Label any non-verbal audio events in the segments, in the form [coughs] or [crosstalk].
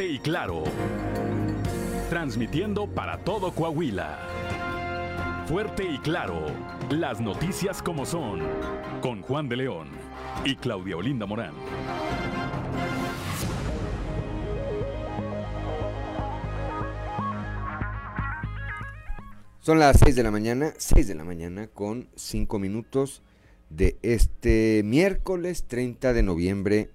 Fuerte y Claro. Transmitiendo para todo Coahuila. Fuerte y Claro. Las noticias como son. Con Juan de León y Claudia Olinda Morán. Son las 6 de la mañana, 6 de la mañana con 5 minutos de este miércoles 30 de noviembre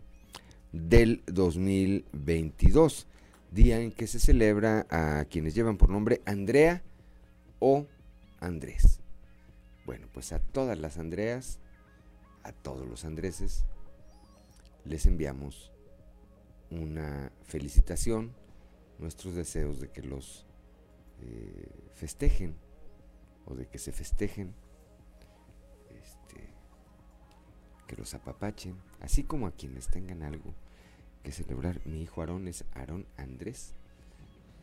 del 2022, día en que se celebra a quienes llevan por nombre Andrea o Andrés. Bueno, pues a todas las Andreas, a todos los Andreses, les enviamos una felicitación, nuestros deseos de que los eh, festejen o de que se festejen, este, que los apapachen, así como a quienes tengan algo que celebrar. Mi hijo Aarón es Aarón Andrés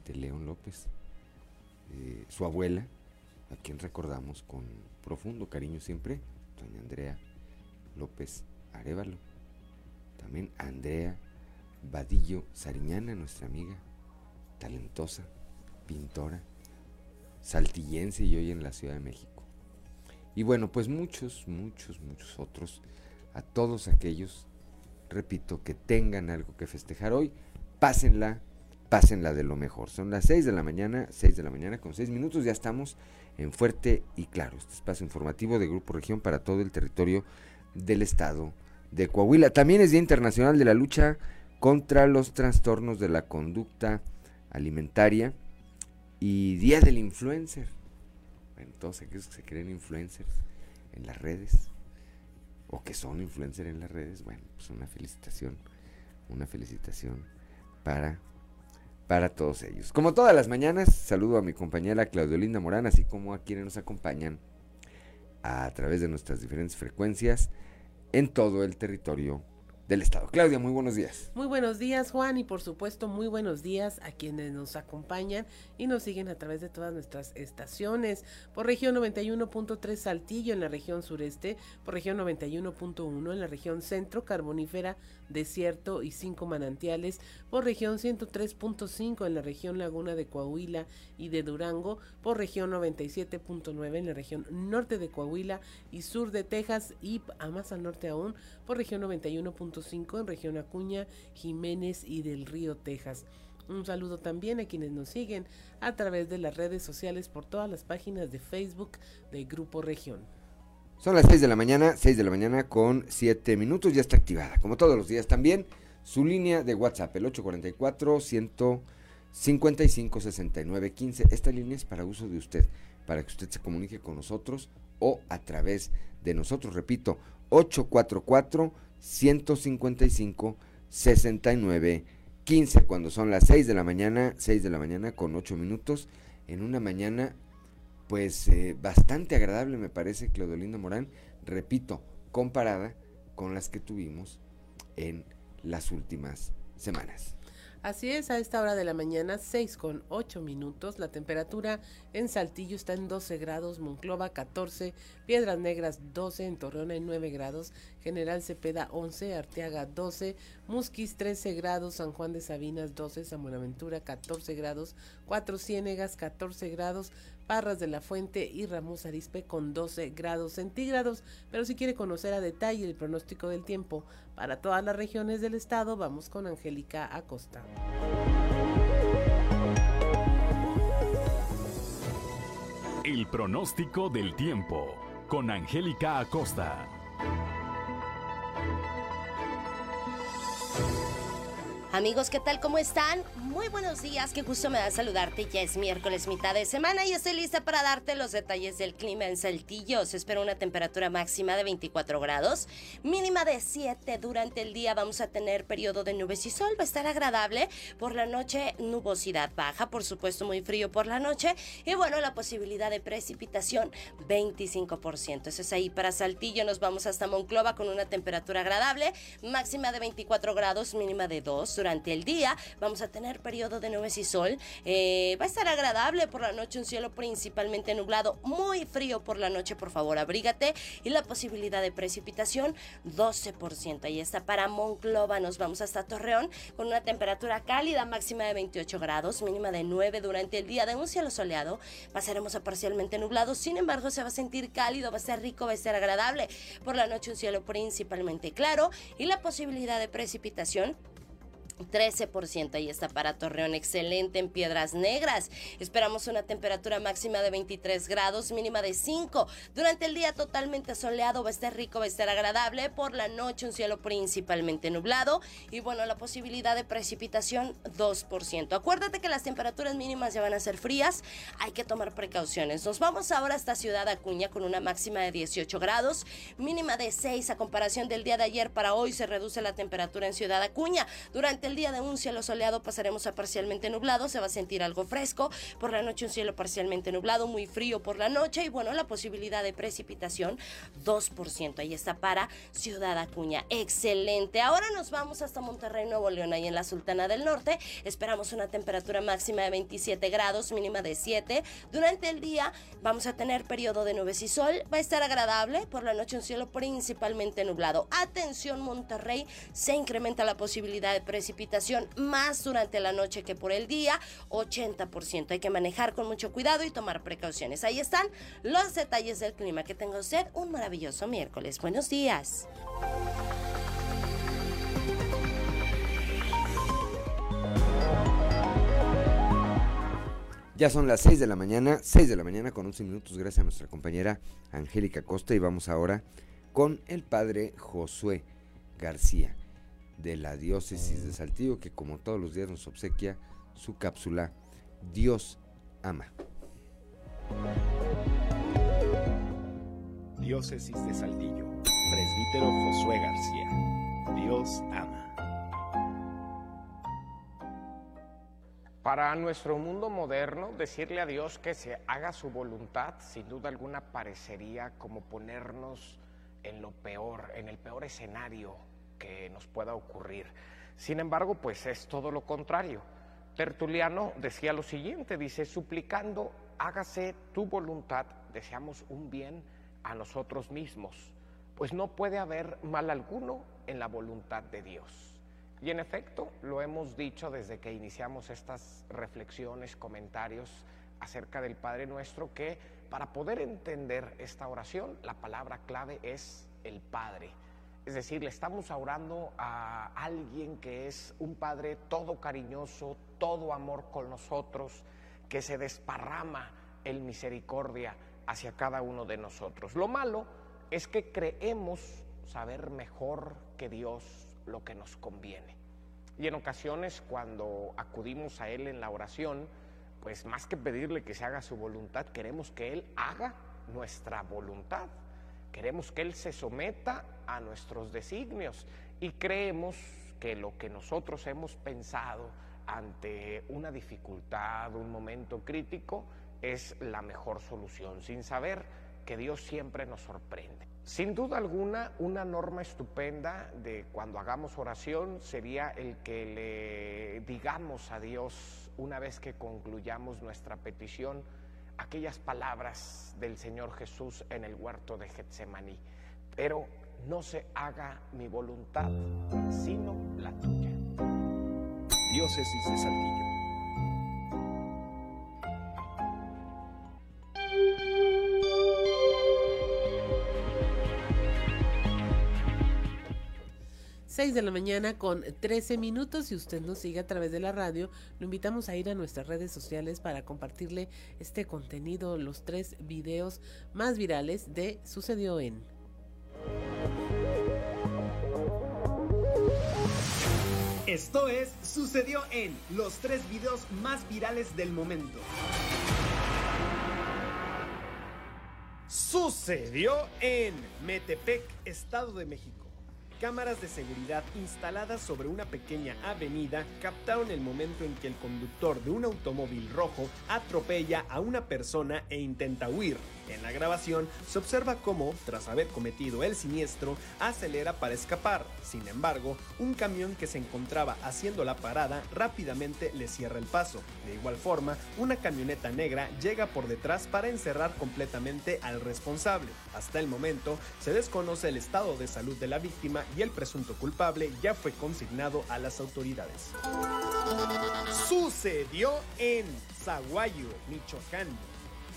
de León López, eh, su abuela, a quien recordamos con profundo cariño siempre, doña Andrea López Arevalo. También Andrea Vadillo Sariñana, nuestra amiga, talentosa, pintora, saltillense y hoy en la Ciudad de México. Y bueno, pues muchos, muchos, muchos otros, a todos aquellos, repito, que tengan algo que festejar hoy, pásenla, pásenla de lo mejor. Son las 6 de la mañana, 6 de la mañana con 6 minutos, ya estamos en Fuerte y Claro, este espacio informativo de Grupo Región para todo el territorio del estado de Coahuila. También es Día Internacional de la Lucha contra los Trastornos de la Conducta Alimentaria y Día del Influencer. Bueno, todos aquellos que se creen influencers en las redes o que son influencers en las redes, bueno, pues una felicitación, una felicitación para para todos ellos. Como todas las mañanas, saludo a mi compañera Claudio Morán, así como a quienes nos acompañan a través de nuestras diferentes frecuencias en todo el territorio del Estado. Claudia, muy buenos días. Muy buenos días, Juan, y por supuesto, muy buenos días a quienes nos acompañan y nos siguen a través de todas nuestras estaciones. Por región 91.3 Saltillo en la región sureste, por región 91.1 en la región centro, carbonífera, desierto y cinco manantiales, por región 103.5 en la región laguna de Coahuila y de Durango, por región 97.9 en la región norte de Coahuila y sur de Texas y a más al norte aún, por región 91.5 en región Acuña, Jiménez y del Río, Texas. Un saludo también a quienes nos siguen a través de las redes sociales por todas las páginas de Facebook de Grupo Región. Son las 6 de la mañana, 6 de la mañana con 7 minutos, ya está activada, como todos los días también, su línea de WhatsApp, el 844 155 69 15. Esta línea es para uso de usted, para que usted se comunique con nosotros o a través de nosotros, repito, 844 155 69 15 cuando son las 6 de la mañana, 6 de la mañana con 8 minutos, en una mañana pues eh, bastante agradable me parece Claudolinda Morán, repito, comparada con las que tuvimos en las últimas semanas. Así es, a esta hora de la mañana, 6 con 8 minutos. La temperatura en Saltillo está en 12 grados, Monclova 14, Piedras Negras 12, en Torreón en 9 grados, General Cepeda 11, Arteaga 12, Musquis 13 grados, San Juan de Sabinas 12, San Buenaventura 14 grados, Cuatro Ciénegas 14 grados, Parras de la Fuente y Ramos Arispe con 12 grados centígrados. Pero si quiere conocer a detalle el pronóstico del tiempo para todas las regiones del estado, vamos con Angélica Acosta. El pronóstico del tiempo con Angélica Acosta. Amigos, ¿qué tal? ¿Cómo están? Muy buenos días, qué gusto me da saludarte. Ya es miércoles, mitad de semana y estoy lista para darte los detalles del clima en Saltillo. Se espera una temperatura máxima de 24 grados, mínima de 7 durante el día. Vamos a tener periodo de nubes y sol, va a estar agradable. Por la noche, nubosidad baja, por supuesto, muy frío por la noche. Y bueno, la posibilidad de precipitación, 25%. Eso es ahí para Saltillo. Nos vamos hasta Monclova con una temperatura agradable, máxima de 24 grados, mínima de 2 durante el día. Vamos a tener periodo de nubes y sol. Eh, va a estar agradable por la noche, un cielo principalmente nublado, muy frío por la noche, por favor, abrígate. Y la posibilidad de precipitación, 12%. Ahí está para Monclova. Nos vamos hasta Torreón con una temperatura cálida, máxima de 28 grados, mínima de 9 durante el día, de un cielo soleado. Pasaremos a parcialmente nublado, sin embargo, se va a sentir cálido, va a ser rico, va a ser agradable. Por la noche, un cielo principalmente claro y la posibilidad de precipitación 13%. Ahí está para Torreón, excelente en Piedras Negras. Esperamos una temperatura máxima de 23 grados, mínima de 5. Durante el día totalmente soleado, va a estar rico, va a estar agradable. Por la noche un cielo principalmente nublado y bueno, la posibilidad de precipitación 2%. Acuérdate que las temperaturas mínimas ya van a ser frías, hay que tomar precauciones. Nos vamos ahora hasta Ciudad Acuña con una máxima de 18 grados, mínima de 6 a comparación del día de ayer para hoy se reduce la temperatura en Ciudad Acuña. Durante el día de un cielo soleado pasaremos a parcialmente nublado, se va a sentir algo fresco. Por la noche un cielo parcialmente nublado, muy frío por la noche y bueno, la posibilidad de precipitación 2%. Ahí está para Ciudad Acuña. Excelente. Ahora nos vamos hasta Monterrey, Nuevo León, ahí en la Sultana del Norte. Esperamos una temperatura máxima de 27 grados, mínima de 7. Durante el día vamos a tener periodo de nubes y sol. Va a estar agradable. Por la noche un cielo principalmente nublado. Atención Monterrey, se incrementa la posibilidad de precipitación más durante la noche que por el día, 80%. Hay que manejar con mucho cuidado y tomar precauciones. Ahí están los detalles del clima. Que tenga usted un maravilloso miércoles. Buenos días. Ya son las 6 de la mañana, 6 de la mañana con 11 minutos, gracias a nuestra compañera Angélica Costa y vamos ahora con el padre Josué García de la diócesis de Saltillo, que como todos los días nos obsequia su cápsula Dios ama. Diócesis de Saltillo, presbítero Josué García. Dios ama. Para nuestro mundo moderno, decirle a Dios que se haga su voluntad, sin duda alguna parecería como ponernos en lo peor, en el peor escenario que nos pueda ocurrir. Sin embargo, pues es todo lo contrario. Tertuliano decía lo siguiente, dice, suplicando, hágase tu voluntad, deseamos un bien a nosotros mismos, pues no puede haber mal alguno en la voluntad de Dios. Y en efecto, lo hemos dicho desde que iniciamos estas reflexiones, comentarios acerca del Padre Nuestro, que para poder entender esta oración, la palabra clave es el Padre. Es decir, le estamos orando a alguien que es un Padre todo cariñoso, todo amor con nosotros, que se desparrama en misericordia hacia cada uno de nosotros. Lo malo es que creemos saber mejor que Dios lo que nos conviene. Y en ocasiones cuando acudimos a Él en la oración, pues más que pedirle que se haga su voluntad, queremos que Él haga nuestra voluntad. Queremos que Él se someta a nuestros designios y creemos que lo que nosotros hemos pensado ante una dificultad, un momento crítico, es la mejor solución, sin saber que Dios siempre nos sorprende. Sin duda alguna, una norma estupenda de cuando hagamos oración sería el que le digamos a Dios, una vez que concluyamos nuestra petición, aquellas palabras del Señor Jesús en el huerto de Getsemaní. Pero no se haga mi voluntad, sino la tuya. Diócesis de Saltillo. 6 de la mañana con 13 minutos. Si usted nos sigue a través de la radio, lo invitamos a ir a nuestras redes sociales para compartirle este contenido, los tres videos más virales de Sucedió en. Esto es Sucedió en los tres videos más virales del momento. Sucedió en Metepec, Estado de México. Cámaras de seguridad instaladas sobre una pequeña avenida captaron el momento en que el conductor de un automóvil rojo atropella a una persona e intenta huir. En la grabación se observa cómo, tras haber cometido el siniestro, acelera para escapar. Sin embargo, un camión que se encontraba haciendo la parada rápidamente le cierra el paso. De igual forma, una camioneta negra llega por detrás para encerrar completamente al responsable. Hasta el momento, se desconoce el estado de salud de la víctima y el presunto culpable ya fue consignado a las autoridades. Sucedió en Zaguayo, Michoacán.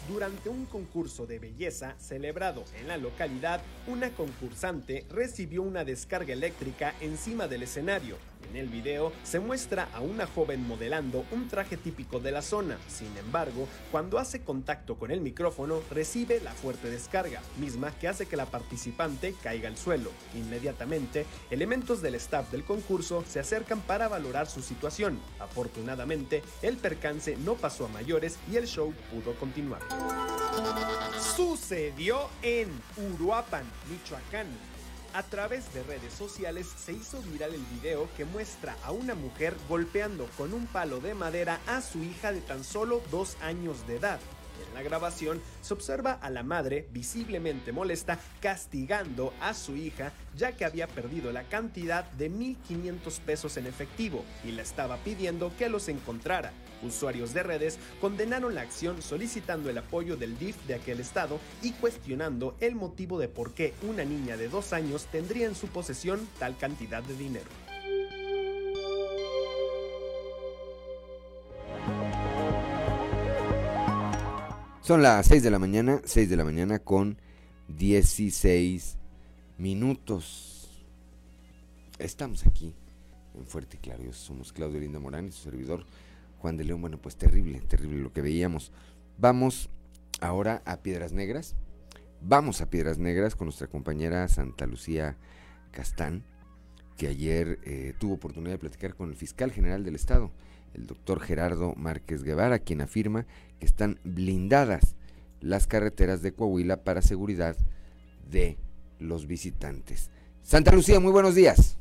Durante un concurso de belleza celebrado en la localidad, una concursante recibió una descarga eléctrica encima del escenario. En el video se muestra a una joven modelando un traje típico de la zona. Sin embargo, cuando hace contacto con el micrófono, recibe la fuerte descarga, misma que hace que la participante caiga al suelo. Inmediatamente, elementos del staff del concurso se acercan para valorar su situación. Afortunadamente, el percance no pasó a mayores y el show pudo continuar. Sucedió en Uruapan, Michoacán. A través de redes sociales se hizo viral el video que muestra a una mujer golpeando con un palo de madera a su hija de tan solo dos años de edad. En la grabación se observa a la madre visiblemente molesta castigando a su hija ya que había perdido la cantidad de 1.500 pesos en efectivo y le estaba pidiendo que los encontrara. Usuarios de redes condenaron la acción solicitando el apoyo del DIF de aquel estado y cuestionando el motivo de por qué una niña de dos años tendría en su posesión tal cantidad de dinero. Son las 6 de la mañana, 6 de la mañana con 16 minutos. Estamos aquí en Fuerte y Claro. Somos Claudio Linda Morán y su servidor Juan de León. Bueno, pues terrible, terrible lo que veíamos. Vamos ahora a Piedras Negras. Vamos a Piedras Negras con nuestra compañera Santa Lucía Castán, que ayer eh, tuvo oportunidad de platicar con el fiscal general del Estado, el doctor Gerardo Márquez Guevara, quien afirma que están blindadas las carreteras de Coahuila para seguridad de los visitantes. Santa Lucía, muy buenos días.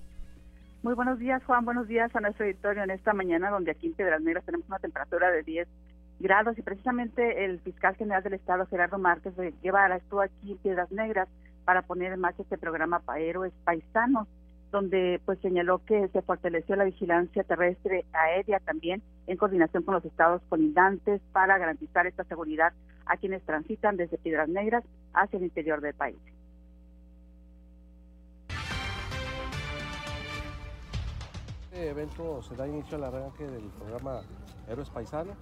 Muy buenos días, Juan. Buenos días a nuestro auditorio en esta mañana, donde aquí en Piedras Negras tenemos una temperatura de 10 grados y precisamente el fiscal general del Estado, Gerardo Márquez Guevara, estuvo aquí en Piedras Negras para poner en marcha este programa para héroes paisanos donde pues señaló que se fortaleció la vigilancia terrestre aérea también en coordinación con los estados colindantes para garantizar esta seguridad a quienes transitan desde Piedras Negras hacia el interior del país. Este evento se da inicio al arranque del programa Héroes Paisanos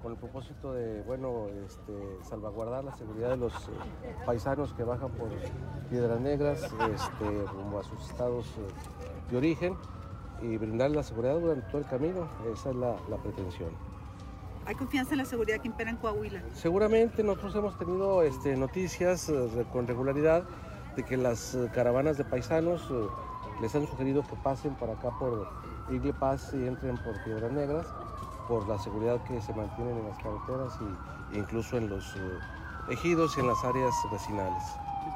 con el propósito de bueno este, salvaguardar la seguridad de los eh, paisanos que bajan por Piedras Negras este, rumbo a sus estados eh, de origen y brindar la seguridad durante todo el camino. Esa es la, pretensión. ¿Hay confianza en la seguridad que impera en Coahuila? Seguramente nosotros hemos tenido este, noticias eh, con regularidad de que las caravanas de paisanos les han sugerido que pasen por acá por Igle Paz y entren por Piedras Negras por la seguridad que se mantienen en las carreteras e incluso en los eh, ejidos y en las áreas vecinales.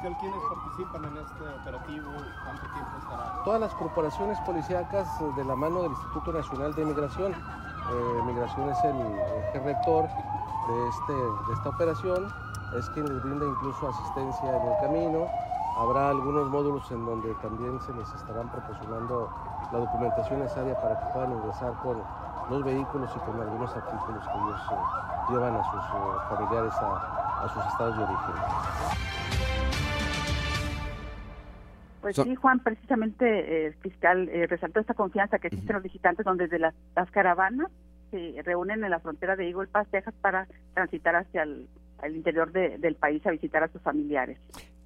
¿Quiénes participan en este operativo? ¿Cuánto tiempo estará? Todas las corporaciones policíacas de la mano del Instituto Nacional de Migración. Eh, Migración es el eje rector de, este, de esta operación, es quien les brinda incluso asistencia en el camino Habrá algunos módulos en donde también se les estarán proporcionando la documentación necesaria para que puedan ingresar con los vehículos y con algunos artículos que ellos eh, llevan a sus eh, familiares a, a, sus estados de origen. Pues sí, Juan, precisamente eh, el fiscal resaltó esta confianza que existe en los visitantes, donde desde las, las, caravanas se reúnen en la frontera de Eagle Pass, Texas, para transitar hacia el, el interior de, del país a visitar a sus familiares.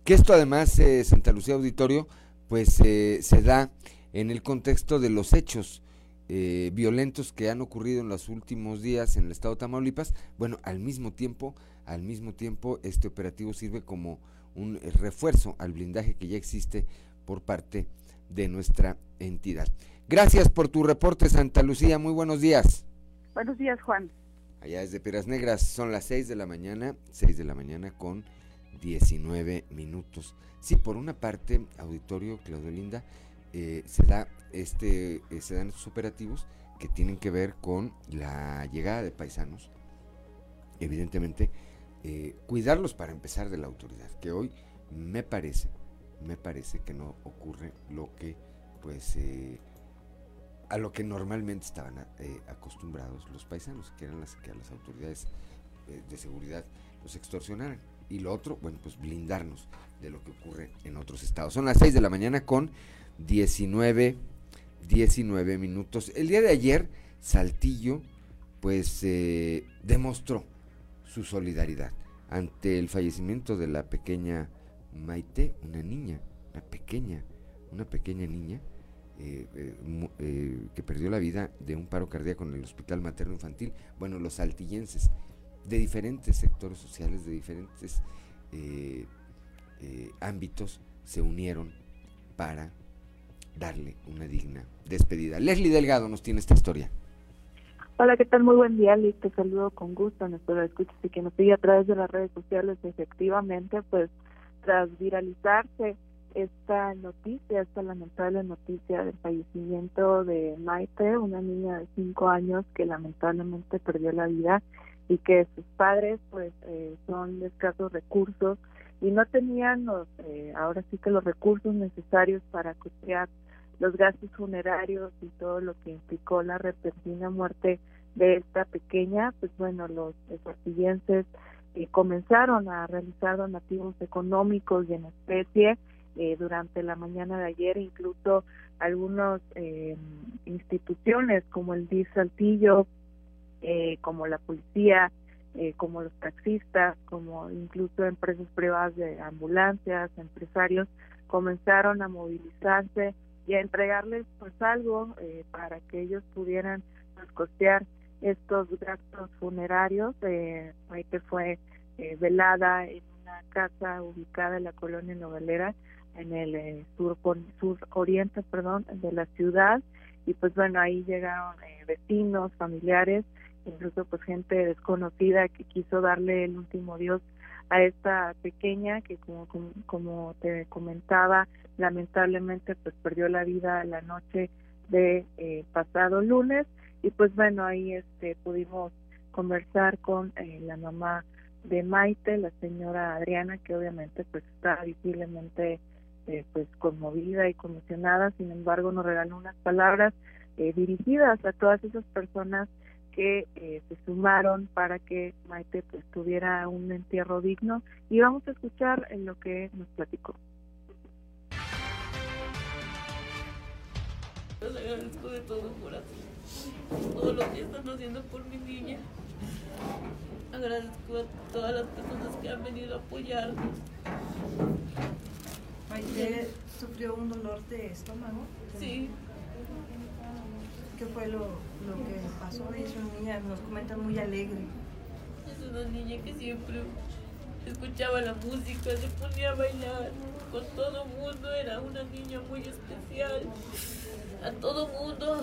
Que esto además, Santa Lucía Auditorio, pues se da en el contexto de los hechos eh, violentos que han ocurrido en los últimos días en el estado de Tamaulipas, bueno, al mismo tiempo, al mismo tiempo, este operativo sirve como un refuerzo al blindaje que ya existe por parte de nuestra entidad. Gracias por tu reporte, Santa Lucía. Muy buenos días. Buenos días, Juan. Allá desde Piedras Negras son las 6 de la mañana, 6 de la mañana con 19 minutos. Sí, por una parte, auditorio Claudio Linda, eh, se da este eh, se dan estos operativos que tienen que ver con la llegada de paisanos evidentemente eh, cuidarlos para empezar de la autoridad que hoy me parece me parece que no ocurre lo que pues a lo que normalmente estaban acostumbrados los paisanos que eran las que a las autoridades de seguridad los extorsionaran y lo otro bueno pues blindarnos de lo que ocurre en otros estados son las 6 de la mañana con 19, 19 minutos. El día de ayer, Saltillo, pues eh, demostró su solidaridad ante el fallecimiento de la pequeña Maite, una niña, una pequeña, una pequeña niña eh, eh, que perdió la vida de un paro cardíaco en el Hospital Materno Infantil. Bueno, los saltillenses de diferentes sectores sociales, de diferentes ámbitos, se unieron para darle una digna despedida. Leslie Delgado nos tiene esta historia. Hola, ¿qué tal? Muy buen día, Liz. Te saludo con gusto. Nuestro escuchas y que nos sigue a través de las redes sociales. Efectivamente, pues tras viralizarse esta noticia, esta lamentable noticia del fallecimiento de Maite, una niña de cinco años que lamentablemente perdió la vida y que sus padres pues eh, son de escasos recursos y no tenían los, eh, ahora sí que los recursos necesarios para costear los gastos funerarios y todo lo que implicó la repentina muerte de esta pequeña, pues bueno, los espartillenses eh, comenzaron a realizar donativos económicos y en especie eh, durante la mañana de ayer, incluso algunas eh, instituciones como el DIF Saltillo, eh, como la policía, eh, como los taxistas, como incluso empresas privadas de ambulancias, empresarios, comenzaron a movilizarse y a entregarles pues algo eh, para que ellos pudieran pues, costear estos gastos funerarios. Eh, que fue eh, velada en una casa ubicada en la colonia Novelera, en el eh, sur, sur oriente perdón, de la ciudad. Y pues bueno, ahí llegaron vecinos, familiares, incluso pues gente desconocida que quiso darle el último adiós a esta pequeña que como, como, te comentaba lamentablemente pues perdió la vida la noche de eh, pasado lunes. Y pues bueno ahí este pudimos conversar con eh, la mamá de Maite la señora Adriana que obviamente pues está visiblemente eh, pues conmovida y conmocionada. Sin embargo nos regaló unas palabras dirigidas a todas esas personas que eh, se sumaron para que Maite pues tuviera un entierro digno y vamos a escuchar en lo que nos platicó. Les agradezco de todo corazón todo lo que están haciendo por mi niña. Agradezco a todas las personas que han venido a apoyarnos. Maite sufrió un dolor de estómago. Sí. ¿Qué fue lo, lo que pasó? Es una niña, nos comenta, muy alegre. Es una niña que siempre escuchaba la música, se ponía a bailar con todo mundo, era una niña muy especial. A todo mundo.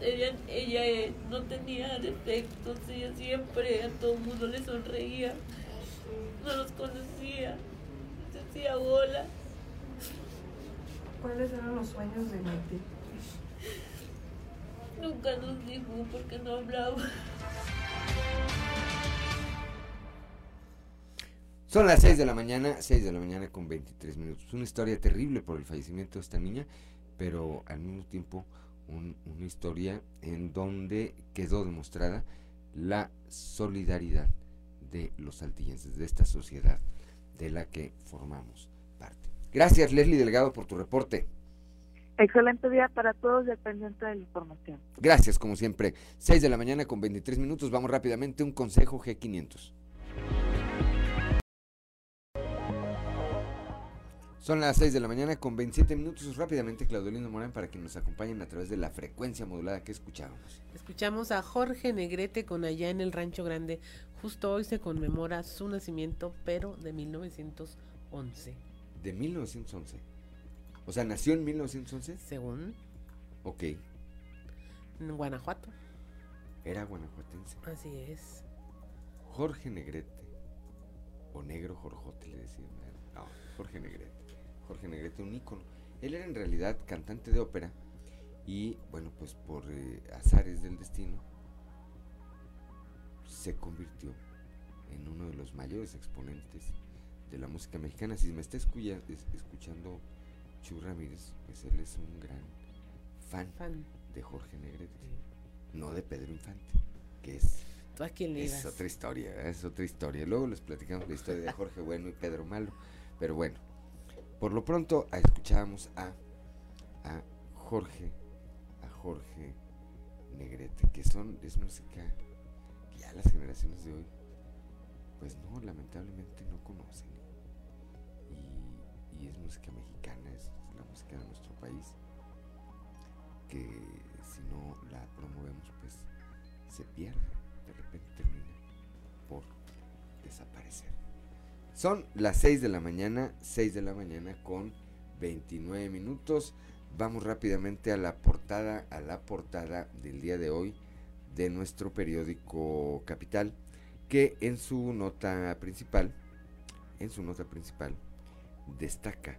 Ella, ella eh, no tenía defectos, ella siempre a todo mundo le sonreía, no los conocía, decía hola. ¿Cuáles eran los sueños de Maite? Nunca nos dijo porque no hablaba. Son las 6 de la mañana, 6 de la mañana con 23 minutos. Una historia terrible por el fallecimiento de esta niña, pero al mismo tiempo un- una historia en donde quedó demostrada la solidaridad de los saltillenses, de esta sociedad de la que formamos parte. Gracias Leslie Delgado por tu reporte. Excelente día para todos y al pendiente de la información. Gracias como siempre. 6 de la mañana con 23 minutos. Vamos rápidamente un consejo G500. Son las 6 de la mañana con 27 minutos. Rápidamente, Claudelino Morán, para que nos acompañen a través de la frecuencia modulada que escuchábamos. Escuchamos a Jorge Negrete con allá en el Rancho Grande. Justo hoy se conmemora su nacimiento, pero de 1911. De 1911. O sea, nació en 1911. Según Ok, en Guanajuato. era guanajuatense. Así es. Jorge Negrete. O Negro Jorjote le decían. No, Jorge Negrete. Jorge Negrete, un ícono. Él era en realidad cantante de ópera y, bueno, pues por eh, azares del destino, se convirtió en uno de los mayores exponentes de la música mexicana. Si me está es- escuchando Chu Ramírez, pues él es un gran fan, Fan. de Jorge Negrete, no de Pedro Infante, que es ¿Tú a quién le es ibas? otra historia, es otra historia. Luego les platicamos la historia de Jorge Bueno y Pedro Malo. Pero bueno, por lo pronto escuchábamos a, a Jorge, a Jorge Negrete, que son, es música que ya las generaciones de hoy, pues no, lamentablemente no conocen. Y, es música mexicana, es la música de nuestro país, que si no la promovemos, pues se pierde, de repente termina por desaparecer. Son las 6 de la mañana, 6 de la mañana con 29 minutos. Vamos rápidamente a la portada, a la portada del día de hoy de nuestro periódico Capital, que en su nota principal, en su nota principal, destaca,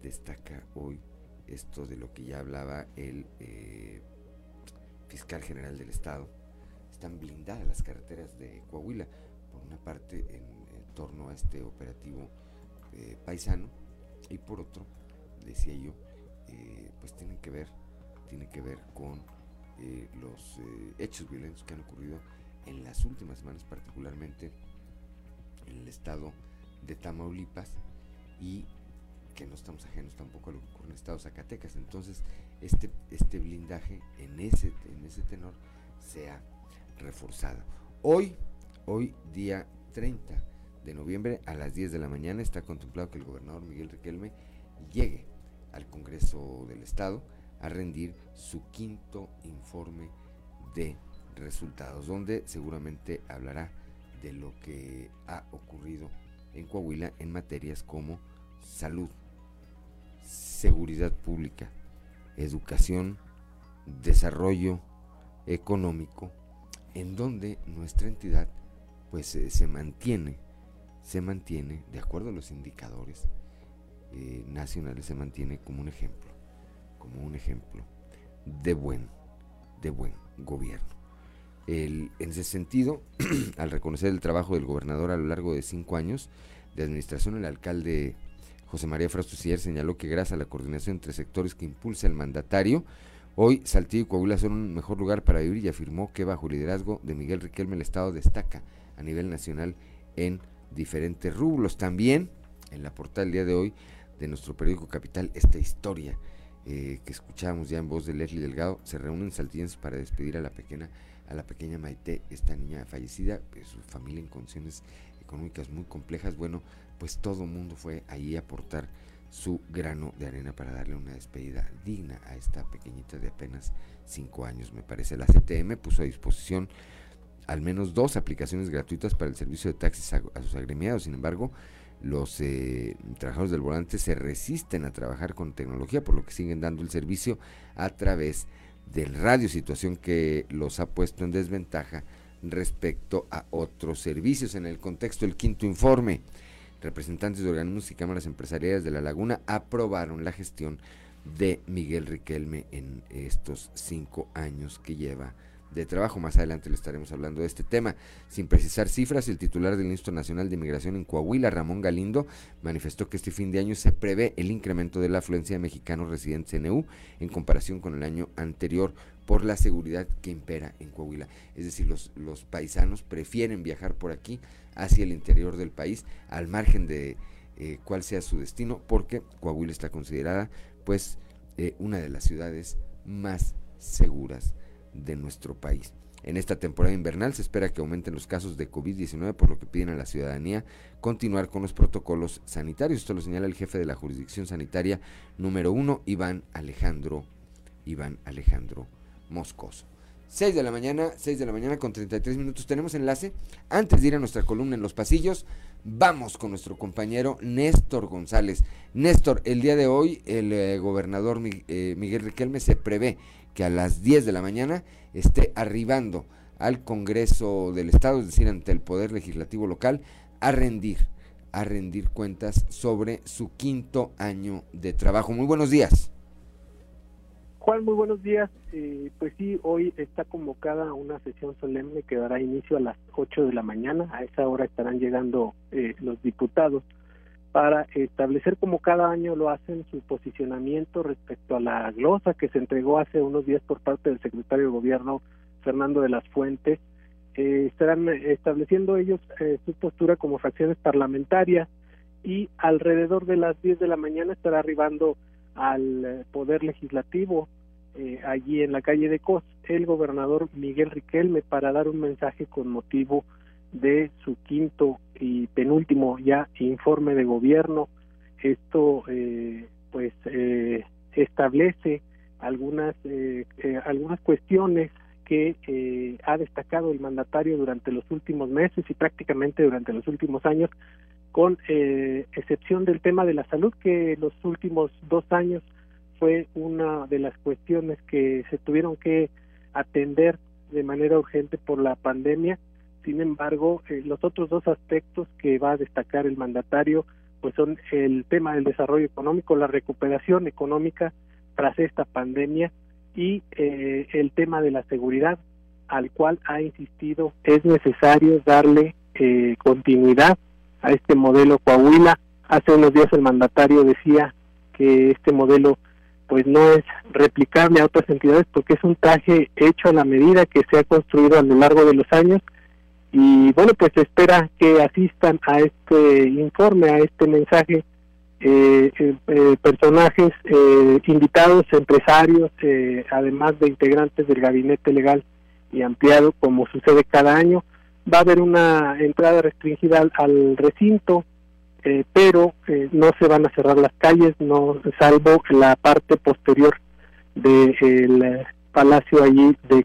destaca hoy esto de lo que ya hablaba el eh, fiscal general del estado. Están blindadas las carreteras de Coahuila, por una parte en, torno a este operativo eh, paisano y por otro, decía yo, eh, pues tienen que ver, tiene que ver con los hechos violentos que han ocurrido en las últimas semanas, particularmente en el estado de Tamaulipas y que no estamos ajenos tampoco a lo que ocurre en el Zacatecas. Entonces, este, este blindaje en ese, en ese tenor se ha reforzado. Hoy, hoy día 30 de noviembre a las 10 de la mañana está contemplado que el gobernador Miguel Riquelme llegue al Congreso del Estado a rendir su quinto informe de resultados, donde seguramente hablará de lo que ha ocurrido en Coahuila en materias como salud, seguridad pública, educación, desarrollo económico, en donde nuestra entidad pues eh, se mantiene, se mantiene, de acuerdo a los indicadores eh, nacionales, se mantiene como un ejemplo, como un ejemplo de buen, de buen gobierno. El- en ese sentido, [clears throat] al reconocer el trabajo del gobernador a lo largo de cinco años de administración, el alcalde José María Frausto Siller señaló que gracias a la coordinación entre sectores que impulsa el mandatario, hoy Saltillo y Coahuila son un mejor lugar para vivir y afirmó que bajo el liderazgo de Miguel Riquelme el Estado destaca a nivel nacional en diferentes rubros. También en la portada del día de hoy de nuestro periódico Capital esta historia eh, que escuchábamos ya en voz de Leslie Delgado, se reúnen saltillenses para despedir a la pequeña a la pequeña Maite, esta niña fallecida, pues, su familia en condiciones económicas muy complejas. Bueno, pues todo mundo fue ahí a aportar su grano de arena para darle una despedida digna a esta pequeñita de apenas 5 años, me parece. La CTM puso a disposición al menos dos aplicaciones gratuitas para el servicio de taxis a, a sus agremiados. Sin embargo, los eh, trabajadores del volante se resisten a trabajar con tecnología, por lo que siguen dando el servicio a través del radio, situación que los ha puesto en desventaja respecto a otros servicios. En el contexto del quinto informe, representantes de organismos y cámaras empresariales de La Laguna aprobaron la gestión de Miguel Riquelme en estos cinco años que lleva de trabajo. Más adelante le estaremos hablando de este tema. Sin precisar cifras, el titular del Instituto Nacional de Inmigración en Coahuila, Ramón Galindo, manifestó que este fin de año se prevé el incremento de la afluencia de mexicanos residentes en EU en comparación con el año anterior por la seguridad que impera en Coahuila. Es decir, los, los paisanos prefieren viajar por aquí hacia el interior del país al margen de eh, cuál sea su destino porque Coahuila está considerada pues eh, una de las ciudades más seguras de nuestro país. En esta temporada invernal se espera que aumenten los casos de COVID-19, por lo que piden a la ciudadanía continuar con los protocolos sanitarios. Esto lo señala el jefe de la jurisdicción sanitaria número uno, Iván Alejandro, Iván Alejandro Moscoso. 6 de la mañana, 6 de la mañana con 33 minutos. Tenemos enlace. Antes de ir a nuestra columna en los pasillos, vamos con nuestro compañero Néstor González. Néstor, el día de hoy el eh, gobernador eh, Miguel Riquelme se prevé que a las 10 de la mañana esté arribando al Congreso del Estado, es decir, ante el Poder Legislativo local, a rendir, a rendir cuentas sobre su quinto año de trabajo. Muy buenos días. Juan, muy buenos días. Eh, pues sí, hoy está convocada una sesión solemne que dará inicio a las 8 de la mañana. A esa hora estarán llegando eh, los diputados para establecer como cada año lo hacen su posicionamiento respecto a la glosa que se entregó hace unos días por parte del secretario de gobierno Fernando de las Fuentes. Eh, estarán estableciendo ellos eh, su postura como fracciones parlamentarias y alrededor de las 10 de la mañana estará arribando al eh, Poder Legislativo allí en la calle de Cos el gobernador Miguel Riquelme para dar un mensaje con motivo su quinto y penúltimo ya informe de gobierno. Esto eh, pues eh, establece algunas eh, algunas cuestiones que ha destacado el mandatario durante los últimos meses y prácticamente durante los últimos años, con excepción del tema de la salud, que los últimos dos años fue una de las cuestiones que se tuvieron que atender de manera urgente por la pandemia sin embargo, eh, los otros dos aspectos que va a destacar el mandatario pues son el tema del desarrollo económico, la recuperación económica tras esta pandemia y eh, el tema de la seguridad, al cual ha insistido es necesario darle eh, continuidad a este modelo Coahuila. Hace unos días el mandatario decía que este modelo pues no es replicable a otras entidades porque es un traje hecho a la medida que se ha construido a lo largo de los años y bueno, pues espera que asistan a este informe, a este mensaje, eh, eh, eh personajes eh, invitados, empresarios, además de integrantes del gabinete legal y ampliado, como sucede cada año. Va a haber una entrada restringida al, recinto, pero no se van a cerrar las calles, no salvo la parte posterior del palacio allí de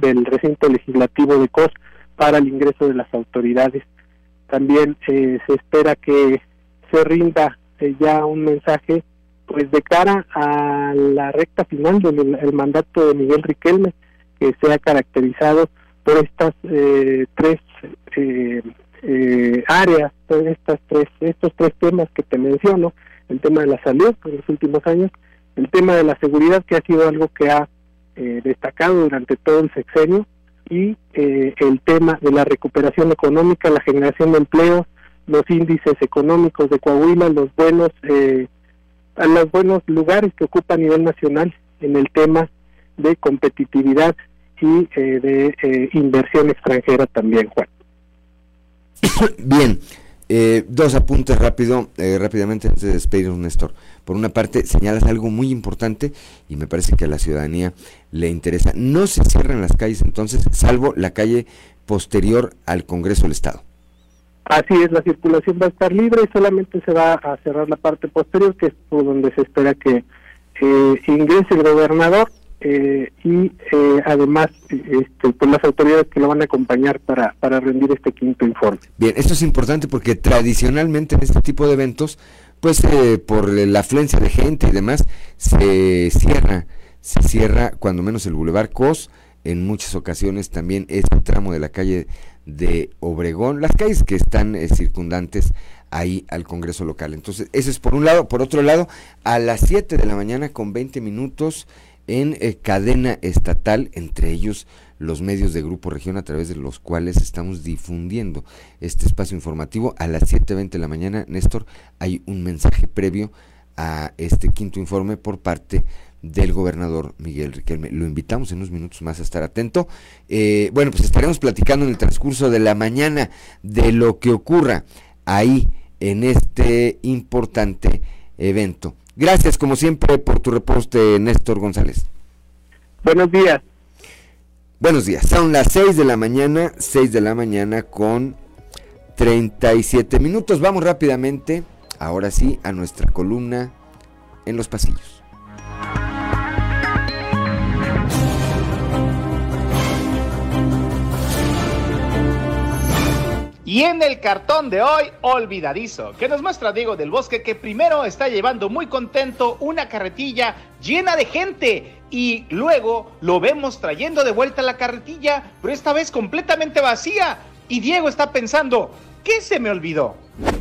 del recinto legislativo de COS para el ingreso de las autoridades. También eh, se espera que se rinda eh, ya un mensaje pues de cara a la recta final del mandato de Miguel Riquelme que se ha caracterizado por estas eh, tres áreas, por estas tres, estos tres temas que te menciono, el tema de la salud en los últimos años, el tema de la seguridad que ha sido algo que ha destacado durante todo el sexenio y eh, el tema de la recuperación económica, la generación de empleo, los índices económicos de Coahuila, los buenos, eh, los buenos lugares que ocupa a nivel nacional en el tema de competitividad y eh, de eh, inversión extranjera también, Juan. [coughs] Bien, eh, dos apuntes rápido, eh, rápidamente antes de despedirnos, Néstor. Por una parte, señalas algo muy importante y me parece que a la ciudadanía le interesa. No se cierran las calles entonces, salvo la calle posterior al Congreso del Estado. Así es, la circulación va a estar libre y solamente se va a cerrar la parte posterior, que es por donde se espera que eh, ingrese el gobernador eh, y eh, además este, pues las autoridades que lo van a acompañar para, para rendir este quinto informe. Bien, esto es importante porque tradicionalmente en este tipo de eventos, pues eh, por la afluencia de gente y demás, se cierra, se cierra cuando menos el Boulevard Cos, en muchas ocasiones también este tramo de la calle de Obregón, las calles que están circundantes ahí al Congreso local. Entonces, eso es por un lado. Por otro lado, a las 7 de la mañana con 20 minutos, en eh, cadena estatal, entre ellos los medios de Grupo Región a través de los cuales estamos difundiendo este espacio informativo. A las 7.20 de la mañana, Néstor, hay un mensaje previo a este quinto informe por parte del gobernador Miguel Riquelme. Lo invitamos en unos minutos más a estar atento. Eh, bueno, pues estaremos platicando en el transcurso de la mañana de lo que ocurra ahí en este importante evento. Gracias, como siempre, por tu reporte, Néstor González. Buenos días. Buenos días. Son las 6 de la mañana, 6 de la mañana con 37 minutos. Vamos rápidamente, ahora sí, a nuestra columna en los pasillos. Y en el cartón de hoy, olvidadizo, que nos muestra Diego del Bosque que primero está llevando muy contento una carretilla llena de gente y luego lo vemos trayendo de vuelta la carretilla, pero esta vez completamente vacía. Y Diego está pensando, ¿qué se me olvidó?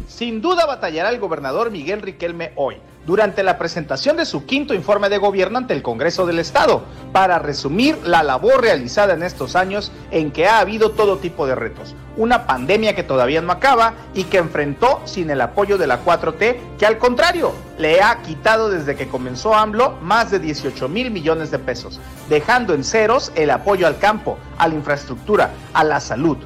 Sin duda batallará el gobernador Miguel Riquelme hoy durante la presentación de su quinto informe de gobierno ante el Congreso del Estado, para resumir la labor realizada en estos años en que ha habido todo tipo de retos. Una pandemia que todavía no acaba y que enfrentó sin el apoyo de la 4T, que al contrario, le ha quitado desde que comenzó AMLO más de 18 mil millones de pesos, dejando en ceros el apoyo al campo, a la infraestructura, a la salud,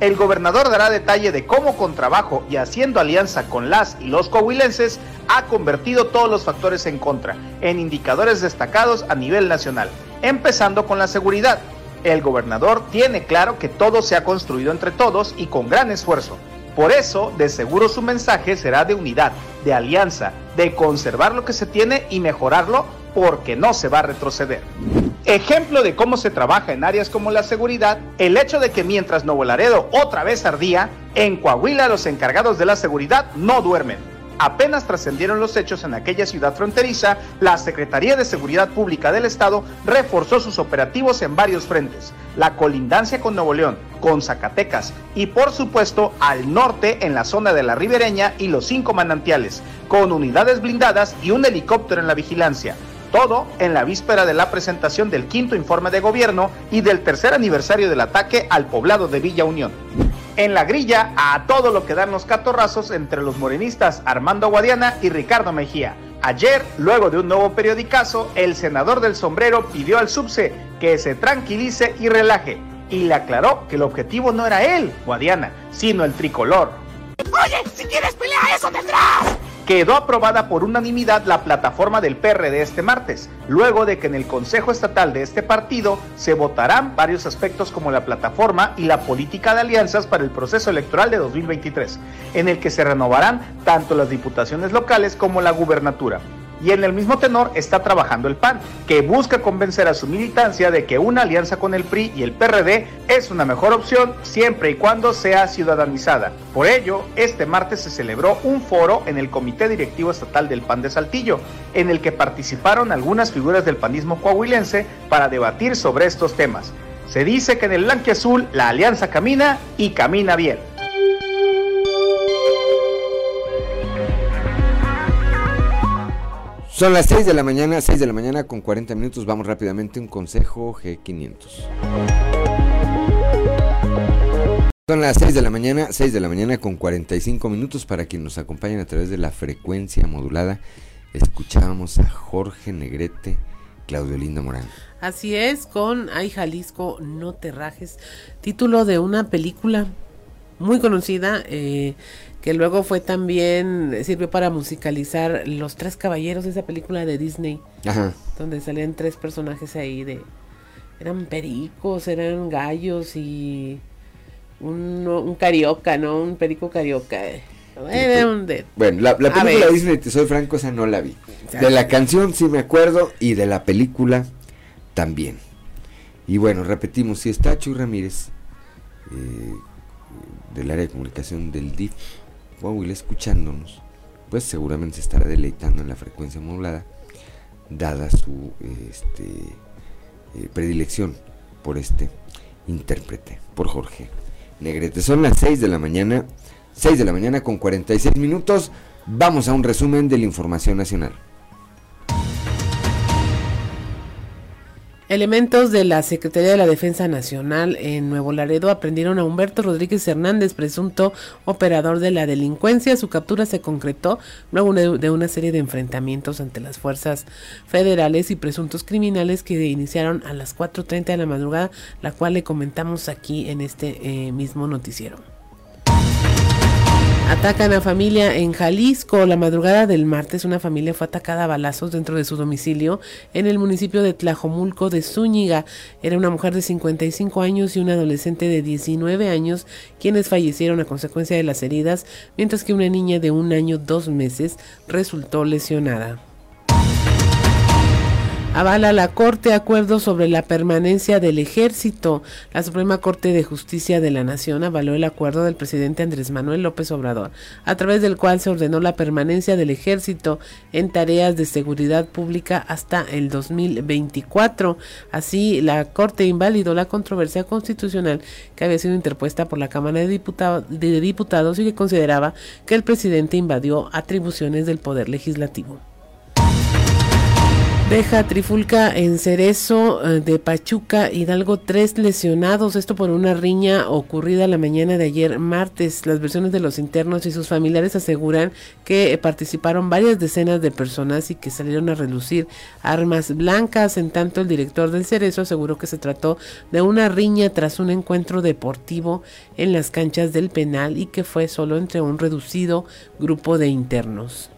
el gobernador dará detalle de cómo con trabajo y haciendo alianza con las y los coahuilenses ha convertido todos los factores en contra en indicadores destacados a nivel nacional, empezando con la seguridad. El gobernador tiene claro que todo se ha construido entre todos y con gran esfuerzo. Por eso, de seguro su mensaje será de unidad, de alianza, de conservar lo que se tiene y mejorarlo porque no se va a retroceder. Ejemplo de cómo se trabaja en áreas como la seguridad, el hecho de que mientras Nuevo Laredo otra vez ardía, en Coahuila los encargados de la seguridad no duermen. Apenas trascendieron los hechos en aquella ciudad fronteriza, la Secretaría de Seguridad Pública del Estado reforzó sus operativos en varios frentes. La colindancia con Nuevo León, con Zacatecas y por supuesto al norte en la zona de la ribereña y los cinco manantiales, con unidades blindadas y un helicóptero en la vigilancia. Todo en la víspera de la presentación del quinto informe de gobierno y del tercer aniversario del ataque al poblado de Villa Unión. En la grilla, a todo lo que dan los catorrazos entre los morenistas Armando Guadiana y Ricardo Mejía. Ayer, luego de un nuevo periodicazo, el senador del sombrero pidió al subse que se tranquilice y relaje, y le aclaró que el objetivo no era él, Guadiana, sino el tricolor. Oye, si quieres pelear, eso tendrás quedó aprobada por unanimidad la plataforma del PRD este martes, luego de que en el Consejo Estatal de este partido se votarán varios aspectos como la plataforma y la política de alianzas para el proceso electoral de 2023, en el que se renovarán tanto las diputaciones locales como la gubernatura. Y en el mismo tenor está trabajando el PAN, que busca convencer a su militancia de que una alianza con el PRI y el PRD es una mejor opción siempre y cuando sea ciudadanizada. Por ello, este martes se celebró un foro en el Comité Directivo Estatal del PAN de Saltillo, en el que participaron algunas figuras del panismo coahuilense para debatir sobre estos temas. Se dice que en el Azul la alianza camina y camina bien. Son las 6 de la mañana, 6 de la mañana con 40 minutos. Vamos rápidamente un consejo G500. Son las 6 de la mañana, 6 de la mañana con 45 minutos para quienes nos acompañan a través de la frecuencia modulada. Escuchábamos a Jorge Negrete, Claudio Linda Morán. Así es, con Ay Jalisco, no te rajes, título de una película muy conocida, eh, que luego fue también, sirvió para musicalizar Los Tres Caballeros, esa película de Disney, donde salían tres personajes ahí de, eran pericos, eran gallos y un, un carioca, ¿no? Un perico carioca. Bueno, la, película de Disney, te soy franco, esa no la vi. De la canción sí me acuerdo y de la película también. Y bueno, repetimos, si está Chuy Ramírez, eh, del área de comunicación del DIF, Coahuila escuchándonos, pues seguramente se estará deleitando en la frecuencia modulada, dada su este, eh, predilección por este intérprete, por Jorge Negrete. Son las 6 de la mañana, 6 de la mañana con 46 minutos. Vamos a un resumen de la información nacional. Elementos de la Secretaría de la Defensa Nacional en Nuevo Laredo aprendieron a Humberto Rodríguez Hernández, presunto operador de la delincuencia. Su captura se concretó luego de una serie de enfrentamientos ante las fuerzas federales y presuntos criminales que iniciaron a las 4.30 de la madrugada, la cual le comentamos aquí en este eh, mismo noticiero. Atacan a familia en Jalisco. La madrugada del martes, una familia fue atacada a balazos dentro de su domicilio en el municipio de Tlajomulco de Zúñiga. Era una mujer de 55 años y un adolescente de 19 años quienes fallecieron a consecuencia de las heridas, mientras que una niña de un año dos meses resultó lesionada. Avala la Corte acuerdo sobre la permanencia del ejército. La Suprema Corte de Justicia de la Nación avaló el acuerdo del presidente Andrés Manuel López Obrador, a través del cual se ordenó la permanencia del ejército en tareas de seguridad pública hasta el 2024. Así, la Corte invalidó la controversia constitucional que había sido interpuesta por la Cámara de, de Diputados y que consideraba que el presidente invadió atribuciones del Poder Legislativo. Deja Trifulca en Cerezo eh, de Pachuca, Hidalgo, tres lesionados. Esto por una riña ocurrida la mañana de ayer martes. Las versiones de los internos y sus familiares aseguran que eh, participaron varias decenas de personas y que salieron a relucir armas blancas. En tanto, el director del Cerezo aseguró que se trató de una riña tras un encuentro deportivo en las canchas del penal y que fue solo entre un reducido grupo de internos.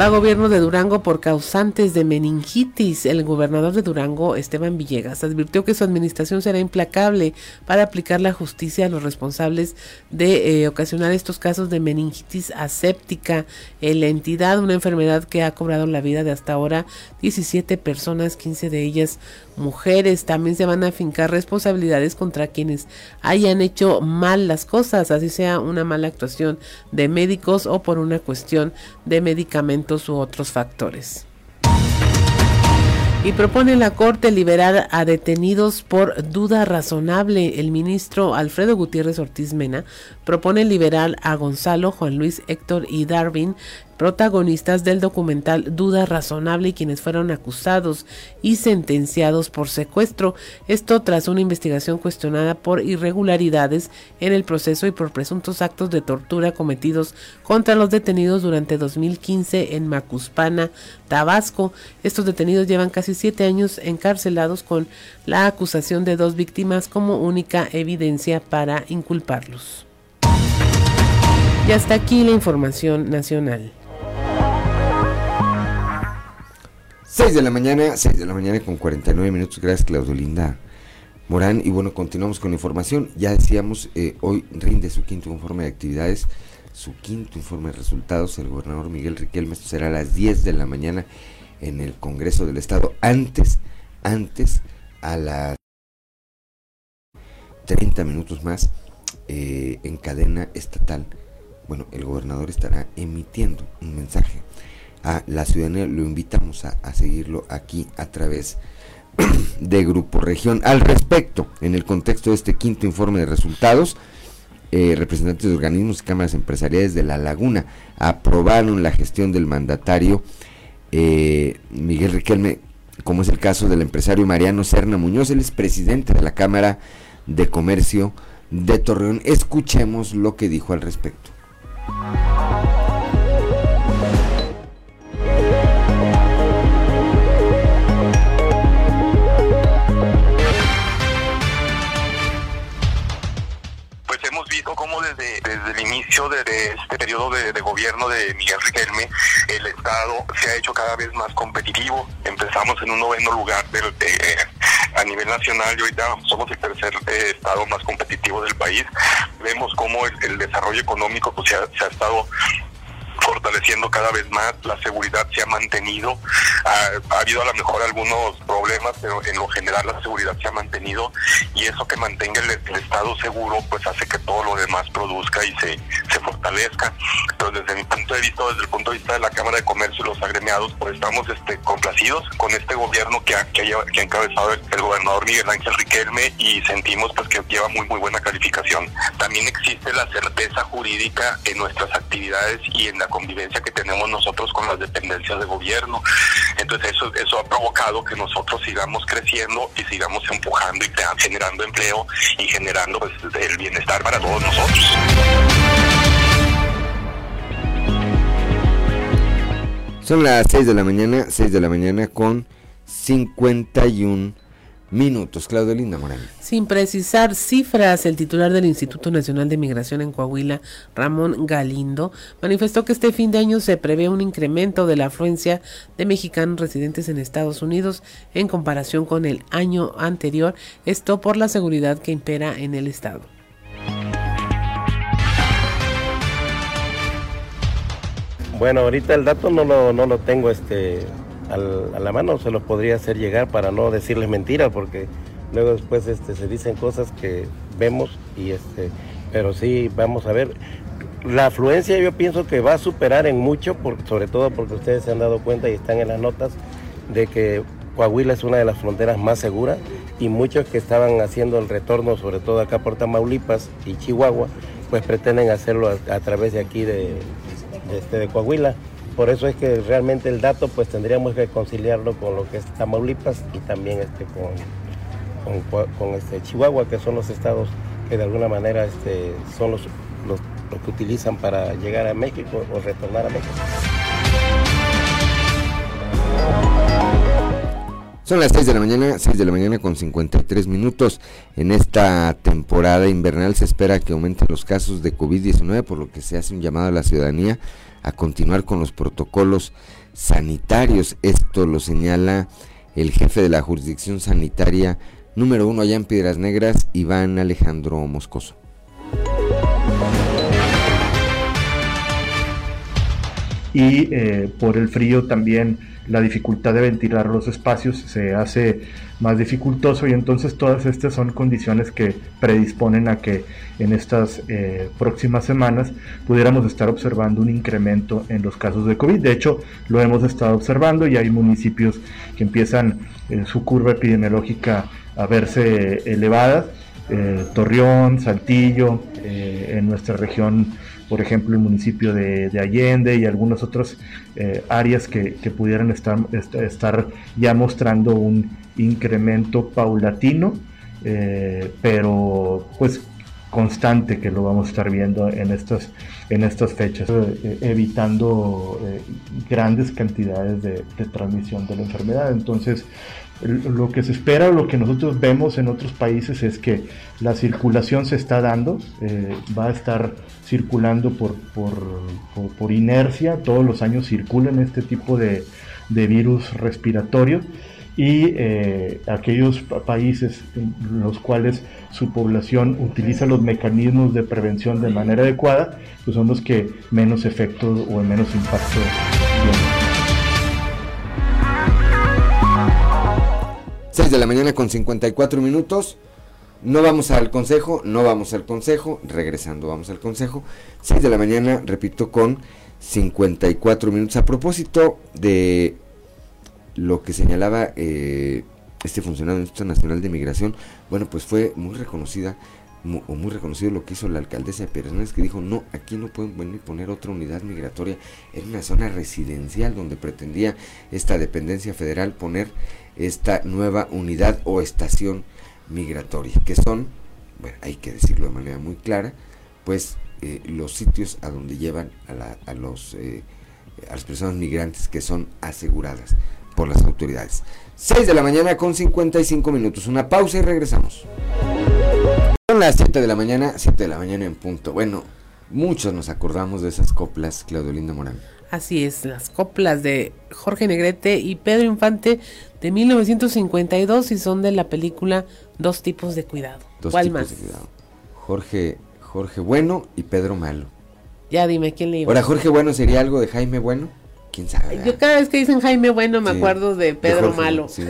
Va gobierno de Durango por causantes de meningitis. El gobernador de Durango, Esteban Villegas, advirtió que su administración será implacable para aplicar la justicia a los responsables de eh, ocasionar estos casos de meningitis aséptica en la entidad, una enfermedad que ha cobrado la vida de hasta ahora 17 personas, 15 de ellas mujeres. También se van a fincar responsabilidades contra quienes hayan hecho mal las cosas, así sea una mala actuación de médicos o por una cuestión de medicamentos u otros factores. Y propone la Corte liberar a detenidos por duda razonable. El ministro Alfredo Gutiérrez Ortiz Mena propone liberar a Gonzalo, Juan Luis, Héctor y Darwin protagonistas del documental Duda Razonable y quienes fueron acusados y sentenciados por secuestro. Esto tras una investigación cuestionada por irregularidades en el proceso y por presuntos actos de tortura cometidos contra los detenidos durante 2015 en Macuspana, Tabasco. Estos detenidos llevan casi siete años encarcelados con la acusación de dos víctimas como única evidencia para inculparlos. Y hasta aquí la información nacional. 6 de la mañana, 6 de la mañana con 49 minutos. Gracias, Claudio Linda Morán. Y bueno, continuamos con información. Ya decíamos, eh, hoy rinde su quinto informe de actividades, su quinto informe de resultados. El gobernador Miguel Riquelme, será a las 10 de la mañana en el Congreso del Estado. Antes, antes, a las 30 minutos más, eh, en cadena estatal. Bueno, el gobernador estará emitiendo un mensaje a la ciudadanía. Lo invitamos a, seguirlo aquí a través [clears throat] de Grupo Región. Al respecto, en el contexto de este quinto informe de resultados, eh, representantes de organismos y cámaras empresariales de La Laguna aprobaron la gestión del mandatario eh, Miguel Riquelme, como es el caso del empresario Mariano Serna Muñoz, él es presidente de la Cámara de Comercio de Torreón. Escuchemos lo que dijo al respecto. Como desde, desde el inicio de, este periodo de, gobierno de Miguel Riquelme, el Estado se ha hecho cada vez más competitivo. Empezamos en un noveno lugar del, a nivel nacional y ahorita somos el tercer eh, Estado más competitivo del país. Vemos cómo el, desarrollo económico pues, se, ha, estado fortaleciendo cada vez más, la seguridad se ha mantenido, ha, habido a lo mejor algunos problemas, pero en lo general la seguridad se ha mantenido y eso que mantenga el, Estado seguro pues hace que todo lo demás produzca y se, se fortalezca. Pero desde mi punto de vista, desde el punto de vista de la Cámara de Comercio y los agremiados, pues estamos este, complacidos con este gobierno que ha, que ha, que ha encabezado el, el, gobernador Miguel Ángel Riquelme y sentimos pues que lleva muy muy buena calificación. También existe la certeza jurídica en nuestras actividades y en la convivencia que tenemos nosotros con las dependencias de gobierno. Entonces eso, eso ha provocado que nosotros sigamos creciendo y sigamos empujando y generando empleo y generando pues, el bienestar para todos nosotros. Son las 6 de la mañana, 6 de la mañana con 51 minutos. Claudio Linda Morán. Sin precisar cifras, el titular del Instituto Nacional de Migración en Coahuila, Ramón Galindo, manifestó que este fin de año se prevé un incremento de la afluencia de mexicanos residentes en Estados Unidos en comparación con el año anterior, esto por la seguridad que impera en el estado. Bueno, ahorita el dato no lo, no lo tengo este, a la mano, se los podría hacer llegar para no decirles mentiras, porque luego después este, se dicen cosas que vemos y este, pero sí, vamos a ver. La afluencia yo pienso que va a superar en mucho, por, sobre todo porque ustedes se han dado cuenta y están en las notas de que Coahuila es una de las fronteras más seguras y muchos que estaban haciendo el retorno, sobre todo acá por Tamaulipas y Chihuahua, pues pretenden hacerlo a, través de aquí de, este, de Coahuila. Por eso es que realmente el dato pues tendríamos que conciliarlo con lo que es Tamaulipas y también este, con, con, este, Chihuahua, que son los estados que de alguna manera este, son los, los, los que utilizan para llegar a México o retornar a México. Son las 6 de la mañana, 6 de la mañana con 53 minutos. En esta temporada invernal se espera que aumenten los casos de COVID-19, por lo que se hace un llamado a la ciudadanía a continuar con los protocolos sanitarios. Esto lo señala el jefe de la jurisdicción sanitaria número uno allá en Piedras Negras, Iván Alejandro Moscoso. Y eh, por el frío también la dificultad de ventilar los espacios se hace más dificultoso y entonces todas estas son condiciones que predisponen a que en estas eh, próximas semanas pudiéramos estar observando un incremento en los casos de COVID. De hecho, lo hemos estado observando y hay municipios que empiezan su curva epidemiológica a verse elevadas. Eh, Torreón, Saltillo, eh, en nuestra región por ejemplo, el municipio de, de Allende y algunas otras eh, áreas que, que, pudieran estar, estar ya mostrando un incremento paulatino, eh, pero pues constante que lo vamos a estar viendo en estas, en estas fechas, eh, evitando grandes cantidades de, transmisión de la enfermedad. Entonces, lo que se espera lo que nosotros vemos en otros países es que la circulación se está dando, eh, va a estar circulando por, por, por, por, inercia, todos los años circulan este tipo de, de virus respiratorio y eh, aquellos países en los cuales su población utiliza los mecanismos de prevención de manera adecuada, pues son los que menos efectos o menos impacto tienen. 6 de la mañana con 54 minutos. No vamos al consejo, no vamos al consejo. Regresando, vamos al consejo. 6 de la mañana, repito, con 54 minutos. A propósito de lo que señalaba eh, este funcionario del Instituto Nacional de Migración, bueno, pues fue muy reconocida o muy reconocido lo que hizo la alcaldesa de Pérez que dijo, no, aquí no pueden venir poner otra unidad migratoria. Era una zona residencial donde pretendía esta dependencia federal poner esta nueva unidad o estación migratoria, que son, bueno, hay que decirlo de manera muy clara, pues eh, los sitios a donde llevan a, la, a los, eh, a las personas migrantes que son aseguradas por las autoridades. 6 de la mañana con 55 minutos, una pausa y regresamos. Son las 7 de la mañana, 7 de la mañana en punto. Bueno, muchos nos acordamos de esas coplas, Claudio Lindo Morán. Así es, las coplas de Jorge Negrete y Pedro Infante de 1952 y son de la película Dos tipos de cuidado. Dos ¿Cuál tipos más? de cuidado. Jorge, Jorge Bueno y Pedro Malo. Ya dime quién le iba. Ahora, Jorge Bueno sería algo de Jaime Bueno. ¿Quién sabe? Yo cada vez que dicen Jaime Bueno me Sí, acuerdo de Pedro Jorge, Malo. sí.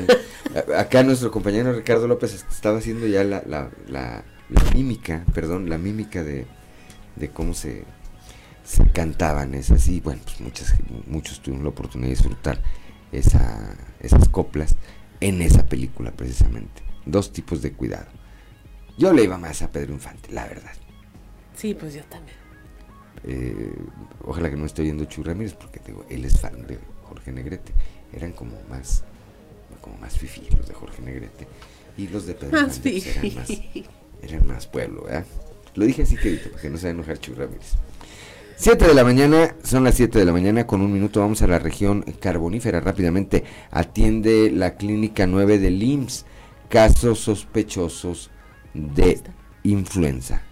Acá nuestro compañero Ricardo López estaba haciendo ya la, la, la, la mímica, perdón, la mímica de, de cómo se se cantaban esas y bueno, pues muchas, muchos tuvimos la oportunidad de disfrutar esa, esas coplas en esa película precisamente. Dos tipos de cuidado. Yo le iba más a Pedro Infante, la verdad. Sí, pues yo también. Eh, ojalá que no esté oyendo Chu Ramírez porque digo, él es fan de Jorge Negrete. Eran como más como más fifí los de Jorge Negrete y los de Pedro Más eran, más, eran más pueblo, ¿verdad? Lo dije así que para que no se vaya a enojar Chu Ramírez. 7 de la mañana, son las 7 de la mañana, con un minuto vamos a la región carbonífera. Rápidamente atiende la clínica 9 del IMSS casos sospechosos de influenza.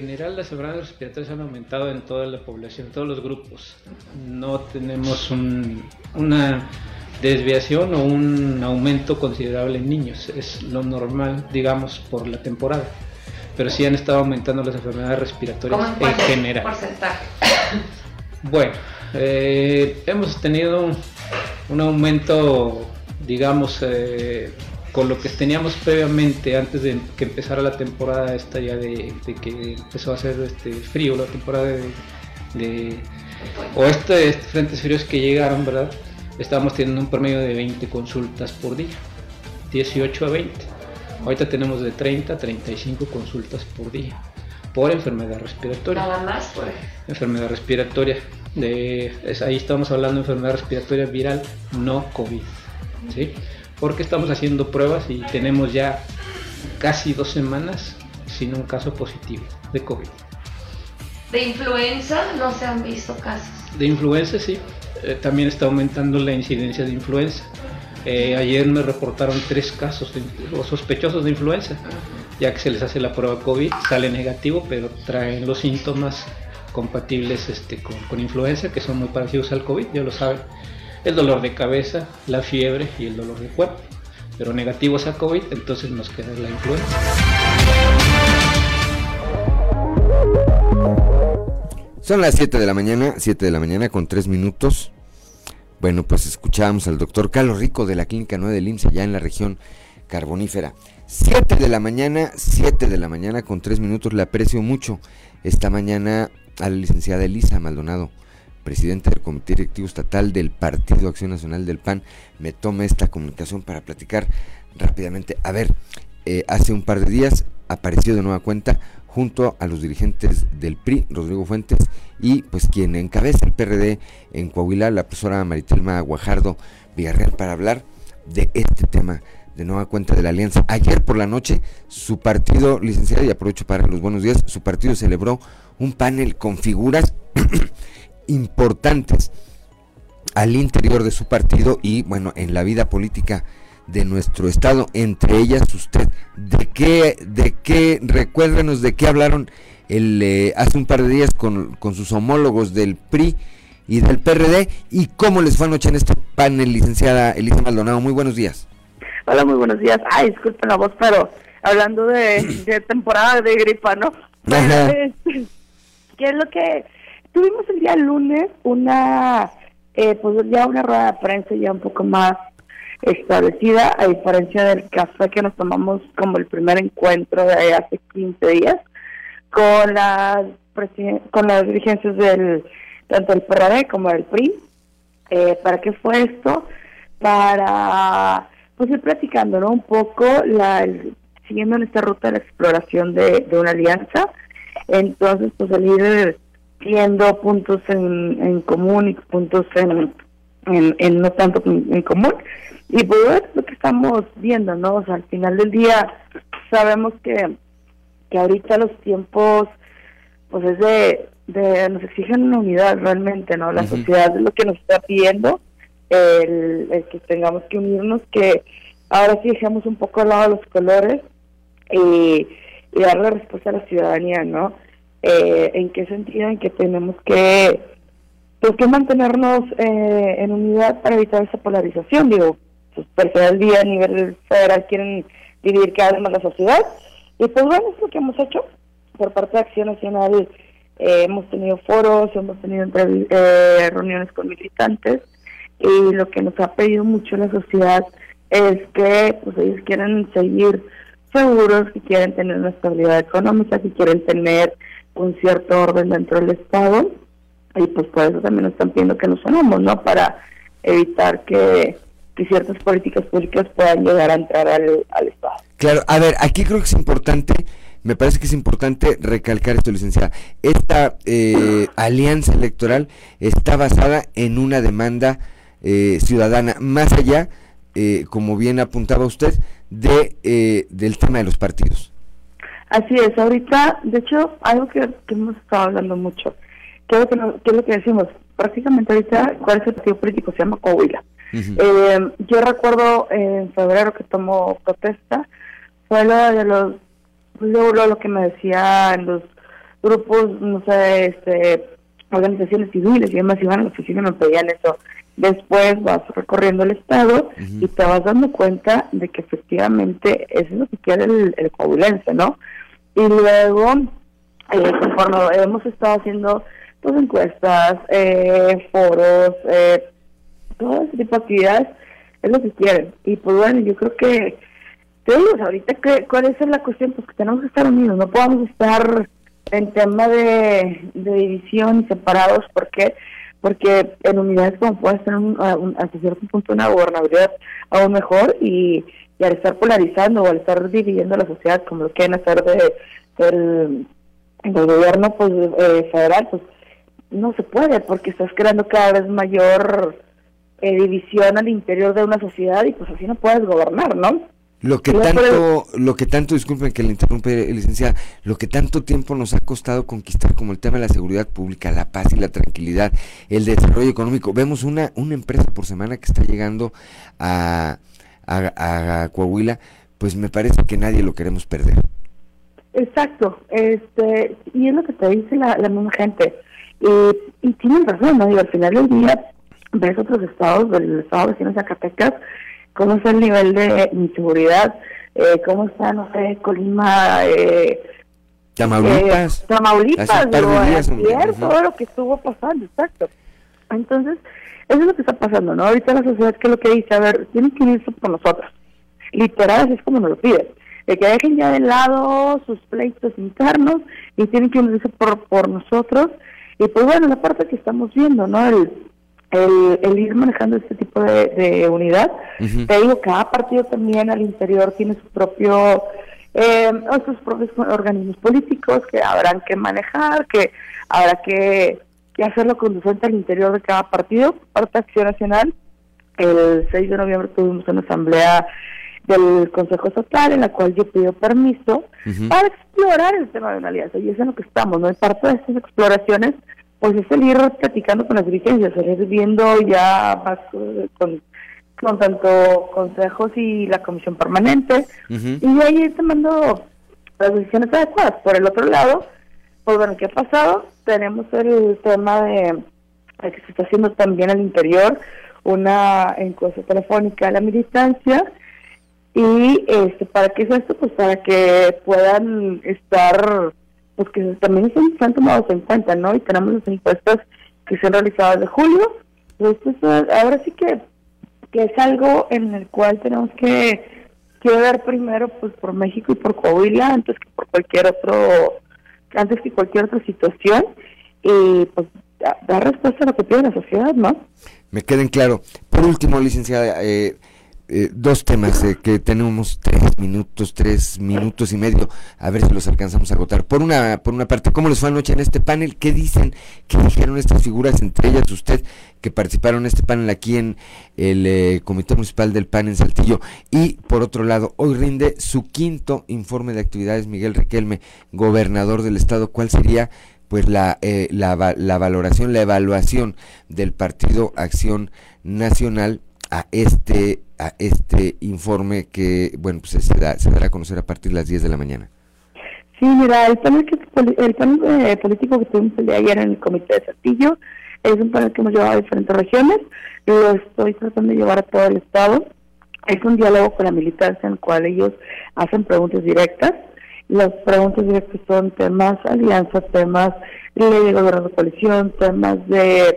General las enfermedades respiratorias han aumentado en toda la población, en todos los grupos. No tenemos un- una desviación o un aumento considerable en niños. Es lo normal, digamos, por la temporada. Pero sí han estado aumentando las enfermedades respiratorias ¿Cómo en general. porcentaje? Bueno, eh, hemos tenido un aumento, digamos, eh, con lo que teníamos previamente antes de que empezara la temporada esta ya de, de que empezó a hacer este frío, la temporada de, de- o este, este frentes fríos que llegaron, ¿verdad? Estábamos teniendo un promedio de 20 consultas por día, 18 a 20. Ahorita tenemos de 30 a 35 consultas por día por enfermedad respiratoria Nada más, pues. enfermedad respiratoria. De, es- ahí estamos hablando de enfermedad respiratoria viral, no COVID. ¿sí? Porque estamos haciendo pruebas y tenemos ya casi dos semanas sin un caso positivo de COVID. De influenza no se han visto casos. De influenza sí, eh, también está aumentando la incidencia de influenza. Eh, ayer me reportaron tres casos de, o sospechosos de influenza, ya que se les hace la prueba COVID, sale negativo, pero traen los síntomas compatibles este, con, con influenza, que son muy parecidos al COVID, ya lo saben. El dolor de cabeza, la fiebre y el dolor de cuerpo. Pero negativos a COVID, entonces nos queda la influenza. Son las 7 de la mañana, 7 de la mañana con 3 minutos. Bueno, pues escuchábamos al doctor Carlos Rico de la Clínica 9 del IMSS allá en la región carbonífera. 7 de la mañana, 7 de la mañana con 3 minutos. Le aprecio mucho esta mañana a la licenciada Elisa Maldonado, presidenta del Comité Directivo Estatal del Partido Acción Nacional del PAN. Me tome esta comunicación para platicar rápidamente. A ver, eh, hace un par de días apareció de nueva cuenta junto a los dirigentes del PRI, Rodrigo Fuentes, y pues quien encabeza el PRD en Coahuila, la profesora Maritelma Guajardo Villarreal, para hablar de este tema de nueva cuenta de la alianza. Ayer por la noche, su partido, licenciada, y aprovecho para los buenos días, su partido celebró un panel con figuras importantes al interior de su partido y bueno, en la vida política de nuestro estado, entre ellas usted. ¿De qué, de qué, recuérdenos de qué hablaron el, eh, hace un par de días con, con sus homólogos del PRI y del PRD y cómo les fue anoche en este panel, licenciada Elisa Maldonado? Muy buenos días. Hola, muy buenos días. Ay, disculpen la voz, pero hablando de, de temporada de gripa, ¿no? [laughs] ¿Qué es lo que tuvimos el día lunes? Una, eh, pues ya una rueda de prensa ya un poco más establecida, a diferencia del café que nos tomamos como el primer encuentro de hace 15 días, con las con las dirigencias del tanto del PRD como del PRI. Eh, ¿Para qué fue esto? Para pues ir platicando ¿no? un poco, la, el- siguiendo en esta ruta de la exploración de, una alianza. Entonces, pues el ir viendo puntos en, en común y puntos en, en, en no tanto en, común. Y pues es lo que estamos viendo, ¿no? O sea, al final del día sabemos que, que ahorita los tiempos, pues es de, de nos exigen una unidad realmente, ¿no? La sociedad es lo que nos está pidiendo, el, el que tengamos que unirnos, que ahora sí dejemos un poco al lado los colores y, y darle respuesta a la ciudadanía, ¿no? Eh, ¿En qué sentido? En que tenemos que, pues, que mantenernos eh, en unidad para evitar esa polarización, digo, pues, personal al día a nivel federal quieren dividir cada vez más la sociedad, y pues bueno, es lo que hemos hecho por parte de Acción Nacional, eh, hemos tenido foros, hemos tenido eh, reuniones con militantes, y lo que nos ha pedido mucho la sociedad es que pues ellos quieren seguir seguros, que quieren tener una estabilidad económica, que quieren tener un cierto orden dentro del Estado y pues por eso también nos están pidiendo que nos unamos, ¿no? Para evitar que, ciertas políticas públicas puedan llegar a entrar al, al Estado. Claro, a ver, aquí creo que es importante me parece que es importante recalcar esto, licenciada. Esta eh, alianza electoral está basada en una demanda eh, ciudadana, más allá, eh, como bien apuntaba usted, de del tema de los partidos. Así es, ahorita, de hecho, algo que, hemos estado hablando mucho, que es lo que, decimos, prácticamente ahorita, ¿cuál es el partido político? Se llama Coahuila. yo recuerdo en febrero que tomó protesta, fue lo de los luego lo que me decían los grupos, no sé, este, organizaciones civiles y demás iban a la oficina y me pedían eso. Después vas recorriendo el estado y te vas dando cuenta de que efectivamente eso es lo que quiere el, el ¿no? Y luego, eh, conforme hemos estado haciendo pues encuestas, eh, foros, eh, todo ese tipo de actividades, es lo que quieren. Y pues bueno, yo creo que ahorita, que, ¿cuál es la cuestión? Pues que tenemos que estar unidos, no podemos estar en tema de, división y separados, ¿por qué? Porque en unidades como puede ser hasta cierto punto una gobernabilidad aún mejor y, al estar polarizando o al estar dividiendo la sociedad como lo quieren hacer de, del, gobierno pues eh, federal, pues no se puede porque estás creando cada vez mayor eh, división al interior de una sociedad y pues así no puedes gobernar, ¿no? Lo que tanto, lo que tanto, disculpen que le interrumpe, licenciada, lo que tanto tiempo nos ha costado conquistar como el tema de la seguridad pública, la paz y la tranquilidad, el desarrollo económico. Vemos una, una empresa por semana que está llegando a, a, Coahuila, pues me parece que nadie lo queremos perder. Exacto, este, y es lo que te dice la, la misma gente. y tienen razón, ¿no? Digo, al final del día ves otros estados, del estado vecino de Zacatecas, cómo está el nivel de inseguridad, eh, cómo está, no sé, Colima, eh, Tamaulipas, eh, Tamaulipas, todo lo que estuvo pasando, exacto. Entonces, eso es lo que está pasando, ¿no? Ahorita la sociedad que lo que dice, a ver, tienen que unirse por nosotros. Literal, así es como nos lo piden. De que dejen ya de lado sus pleitos internos y tienen que unirse por, por nosotros. Y pues bueno, la parte que estamos viendo, ¿no? El, el, ir manejando este tipo de, unidad. Te digo, cada partido también al interior tiene su propio, eh, sus propios organismos políticos que habrán que manejar, que habrá que, que hacerlo conducente al interior de cada partido. Parte Acción Nacional, el 6 de noviembre tuvimos una asamblea del Consejo Estatal en la cual yo pido permiso para explorar el tema de una alianza y es en lo que estamos, ¿no? En parte de estas exploraciones pues es el ir platicando con las dirigencias, el ir viendo ya más eh, con, con tanto consejos y la comisión permanente, y ahí ir tomando las decisiones adecuadas. Por el otro lado, pues bueno, ¿qué ha pasado? Tenemos el tema de, que se está haciendo también al interior una encuesta telefónica a la militancia, y este para qué es esto pues para que puedan estar pues que también están tomados en cuenta, ¿no? Y tenemos las encuestas que se han realizado desde julio. Entonces, ahora sí que, que es algo en el cual tenemos que, que ver primero pues por México y por Coahuila antes que por cualquier otro, antes que cualquier otra situación y pues dar respuesta a lo que pide la sociedad, ¿no? Me queden claro. Por último, licenciada, eh, eh, dos temas eh, que tenemos tres minutos, tres minutos y medio, a ver si los alcanzamos a agotar. Por una, por una parte, ¿cómo les fue anoche en este panel? ¿Qué dicen? ¿Qué dijeron estas figuras, entre ellas usted, que participaron en este panel aquí en el eh, Comité Municipal del PAN en Saltillo? Y por otro lado, hoy rinde su quinto informe de actividades Miguel Requelme, gobernador del estado. ¿Cuál sería? pues la, la, la valoración, la evaluación del Partido Acción Nacional a este a este informe que bueno pues se, da, se dará a conocer a partir de las 10 de la mañana. Sí, mira, el panel, que, el panel eh, político que tuvimos el de ayer en el Comité de Saltillo es un panel que hemos llevado a diferentes regiones, lo estoy tratando de llevar a todo el Estado. Es un diálogo con la militancia en el cual ellos hacen preguntas directas. Las preguntas directas son temas alianza, temas ley de gobierno de coalición, temas de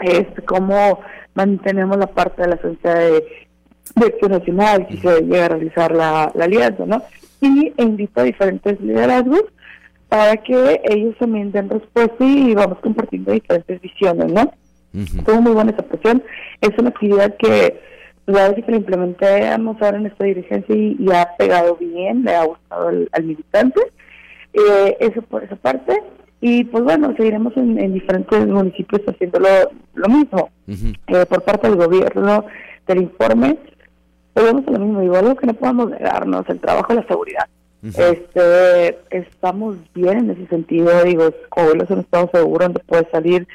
es cómo mantenemos la parte de la ciencia de, de acción nacional si se llega a realizar la, la alianza, ¿no? Y invito a diferentes liderazgos para que ellos también den respuesta y vamos compartiendo diferentes visiones, ¿no? Tuvo muy buena aceptación. Es una actividad que la vez que la implementamos ahora en esta dirigencia y, y ha pegado bien, le ha gustado al, al militante. Eh, eso por esa parte. Y pues bueno, seguiremos en, en diferentes municipios haciéndolo lo mismo. Eh, por parte del gobierno, del informe, volvemos a lo mismo. Digo, algo que no podamos negarnos, el trabajo de la seguridad. Este, estamos bien en ese sentido, digo, Coahuila es un estado seguro donde puede salir,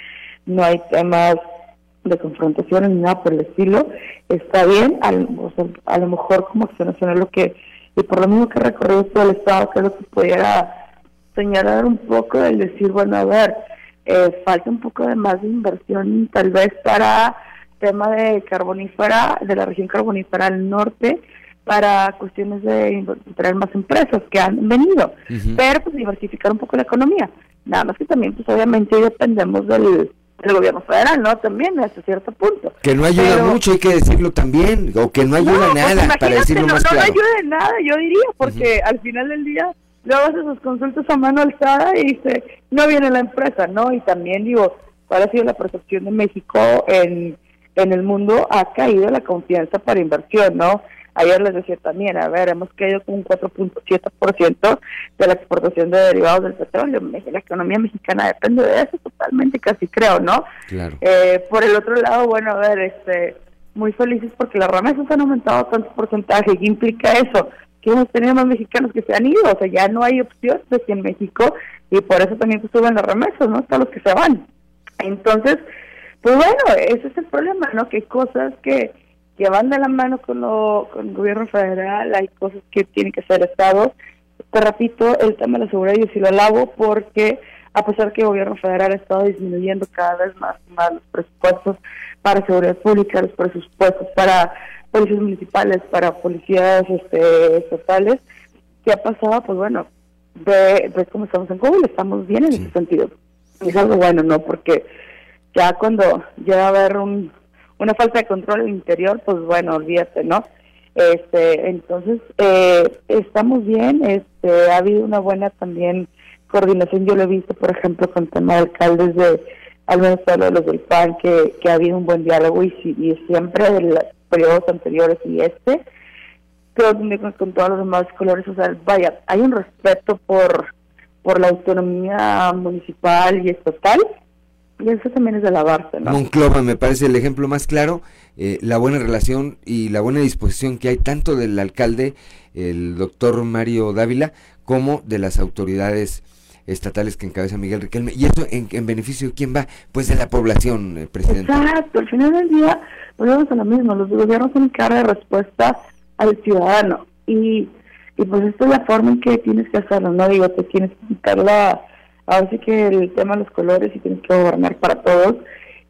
no hay temas de confrontación ni nada por el estilo, está bien, o sea, a lo mejor como acción nacional lo que, y por lo mismo que recorrido todo el estado, lo que pudiera señalar un poco el decir, bueno, a ver, eh, falta un poco de más de inversión tal vez para tema de carbonífera, de la región carbonífera al norte, para cuestiones de traer más empresas que han venido, pero pues diversificar un poco la economía. Nada más que también, pues obviamente dependemos del, del gobierno federal, ¿no? También hasta cierto punto. Que no ayuda Pero- mucho, hay que decirlo también, o que no ayuda no, pues nada, para imagínate, decirlo no, más claro. No ayuda en nada, yo diría, porque al final del día luego haces sus consultas a mano alzada y dice, no viene la empresa, ¿no? Y también digo, ¿cuál ha sido la percepción de México en, en el mundo? Ha caído la confianza para inversión, ¿no? Ayer les decía también, a ver, hemos caído con un 4.7% de la exportación de derivados del petróleo. La economía mexicana depende de eso totalmente, casi creo, ¿no? Claro. Eh, por el otro lado, bueno, a ver, este, muy felices porque las remesas han aumentado tanto porcentaje. ¿Qué implica eso? Que hemos tenido más mexicanos que se han ido, o sea, ya no hay opción de que en México, y por eso también pues, suben las remesas, ¿no? Hasta los que se van. Entonces, pues bueno, ese es el problema, ¿no? Que hay cosas que, que van de la mano con, lo, con el gobierno federal, hay cosas que tiene que hacer el Estado. Te repito, el tema de la seguridad yo sí lo alabo porque a pesar que el gobierno federal ha estado disminuyendo cada vez más los presupuestos para seguridad pública, los presupuestos para policías municipales, para policías este, estatales, ¿qué ha pasado? Pues bueno, ve, ves cómo estamos en Google, estamos bien en ese sentido. Y es algo bueno, ¿no? Porque ya cuando llega a haber un, una falta de control interior, pues bueno, olvídate, ¿no? Este, entonces, eh, estamos bien, este, ha habido una buena también coordinación, yo lo he visto, por ejemplo, con tema de alcaldes de, al menos todos los del PAN, que, que ha habido un buen diálogo y, y siempre de los periodos anteriores y este, que con, con todos los demás colores, o sea, vaya, hay un respeto por, por la autonomía municipal y estatal, eso también es de alabarse, ¿no? Monclova me parece el ejemplo más claro, eh, la buena relación y la buena disposición que hay tanto del alcalde, el doctor Mario Dávila, como de las autoridades estatales que encabeza Miguel Riquelme. ¿Y eso en, en beneficio de quién va? Pues de la población, eh, presidente. Exacto, al final del día volvemos a lo mismo, los gobiernos tienen que dar respuesta al ciudadano y, y pues esta es la forma en que tienes que hacerlo, no digo, te tienes que quitar la, ahora sí que el tema de los colores y tienes que gobernar para todos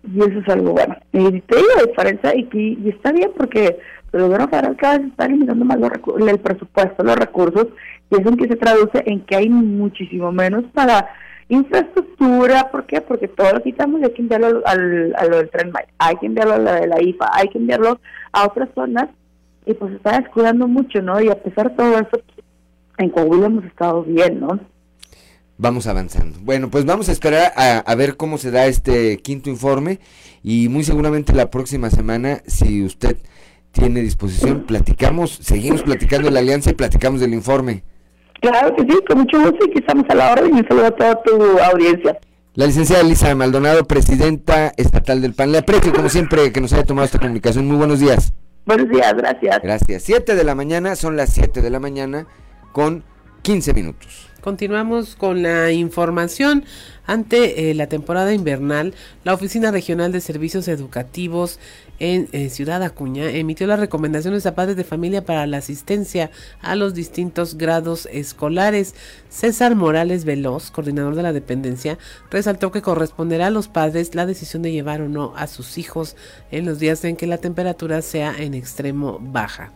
y eso es algo bueno. Y te digo la diferencia y, y está bien porque el gobierno federal cada vez está limitando más los el presupuesto, los recursos y eso en que se traduce en que hay muchísimo menos para infraestructura, ¿por qué? Porque todo lo quitamos y hay que enviarlo al, a lo del tren Maya, hay que enviarlo a lo de la IFA, hay que enviarlo a otras zonas y pues se está descuidando mucho, ¿no? Y a pesar de todo eso, en Coahuila hemos estado bien, ¿no? Vamos avanzando. Bueno, pues vamos a esperar a, a ver cómo se da este quinto informe y muy seguramente la próxima semana, si usted tiene disposición, platicamos, seguimos platicando de la alianza y platicamos del informe. Claro que sí, con mucho gusto y que estamos a la orden y un saludo a toda tu audiencia. La licenciada Elisa Maldonado, presidenta estatal del PAN. Le aprecio, como siempre, que nos haya tomado esta comunicación. Muy buenos días. Buenos días, gracias. Gracias. 7 de la mañana, son las 7 de la mañana con 15 minutos. Continuamos con la información. Ante eh, la temporada invernal, la Oficina Regional de Servicios Educativos en eh, Ciudad Acuña emitió las recomendaciones a padres de familia para la asistencia a los distintos grados escolares. César Morales Veloz, coordinador de la dependencia, resaltó que corresponderá a los padres la decisión de llevar o no a sus hijos en los días en que la temperatura sea en extremo baja.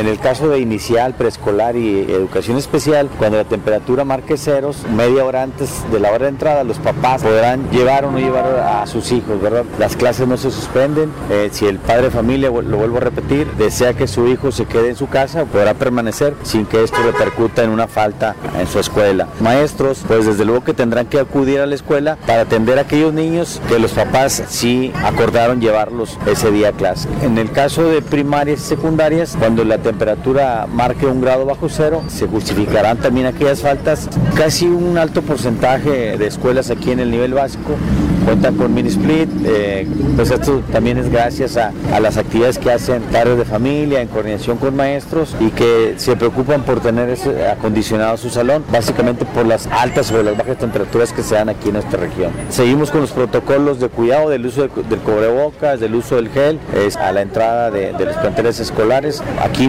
En el caso de inicial, preescolar y educación especial, cuando la temperatura marque ceros, media hora antes de la hora de entrada, los papás podrán llevar o no llevar a sus hijos, ¿verdad? Las clases no se suspenden. Eh, si el padre de familia, lo vuelvo a repetir, desea que su hijo se quede en su casa, podrá permanecer sin que esto repercuta en una falta en su escuela. Maestros, pues desde luego que tendrán que acudir a la escuela para atender a aquellos niños que los papás sí acordaron llevarlos ese día a clase. En el caso de primarias y secundarias, cuando la temperatura marque un grado bajo cero, se justificarán también aquellas faltas. Casi un alto porcentaje de escuelas aquí en el nivel básico cuentan con mini split, eh, pues esto también es gracias a, a, las actividades que hacen padres de familia en coordinación con maestros y que se preocupan por tener acondicionado su salón, básicamente por las altas o las bajas temperaturas que se dan aquí en esta región. Seguimos con los protocolos de cuidado del uso de, del cubrebocas, del uso del gel, es a la entrada de, de los planteles escolares. Aquí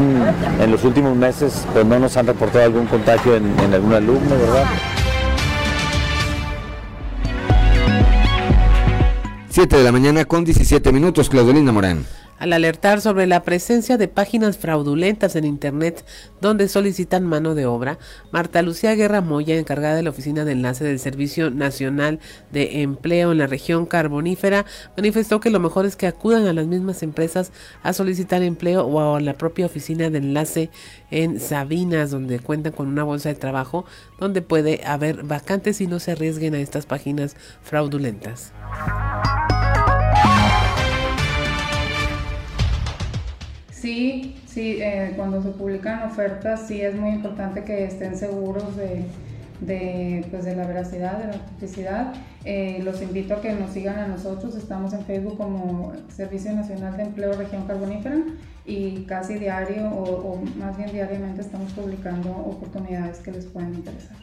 en, los últimos meses pues no nos han reportado algún contagio en, en algún alumno, ¿verdad? 7 de la mañana con 17 minutos, Claudelina Morán. Al alertar sobre la presencia de páginas fraudulentas en Internet donde solicitan mano de obra, Marta Lucía Guerra Moya, encargada de la Oficina de Enlace del Servicio Nacional de Empleo en la región carbonífera, manifestó que lo mejor es que acudan a las mismas empresas a solicitar empleo o a la propia Oficina de Enlace en Sabinas, donde cuentan con una bolsa de trabajo donde puede haber vacantes y no se arriesguen a estas páginas fraudulentas. Sí, sí, eh, cuando se publican ofertas sí es muy importante que estén seguros de, de, pues de la veracidad, de la autenticidad. Eh, los invito a que nos sigan a nosotros, estamos en Facebook como Servicio Nacional de Empleo Región Carbonífera y casi diario o, o más bien diariamente estamos publicando oportunidades que les pueden interesar.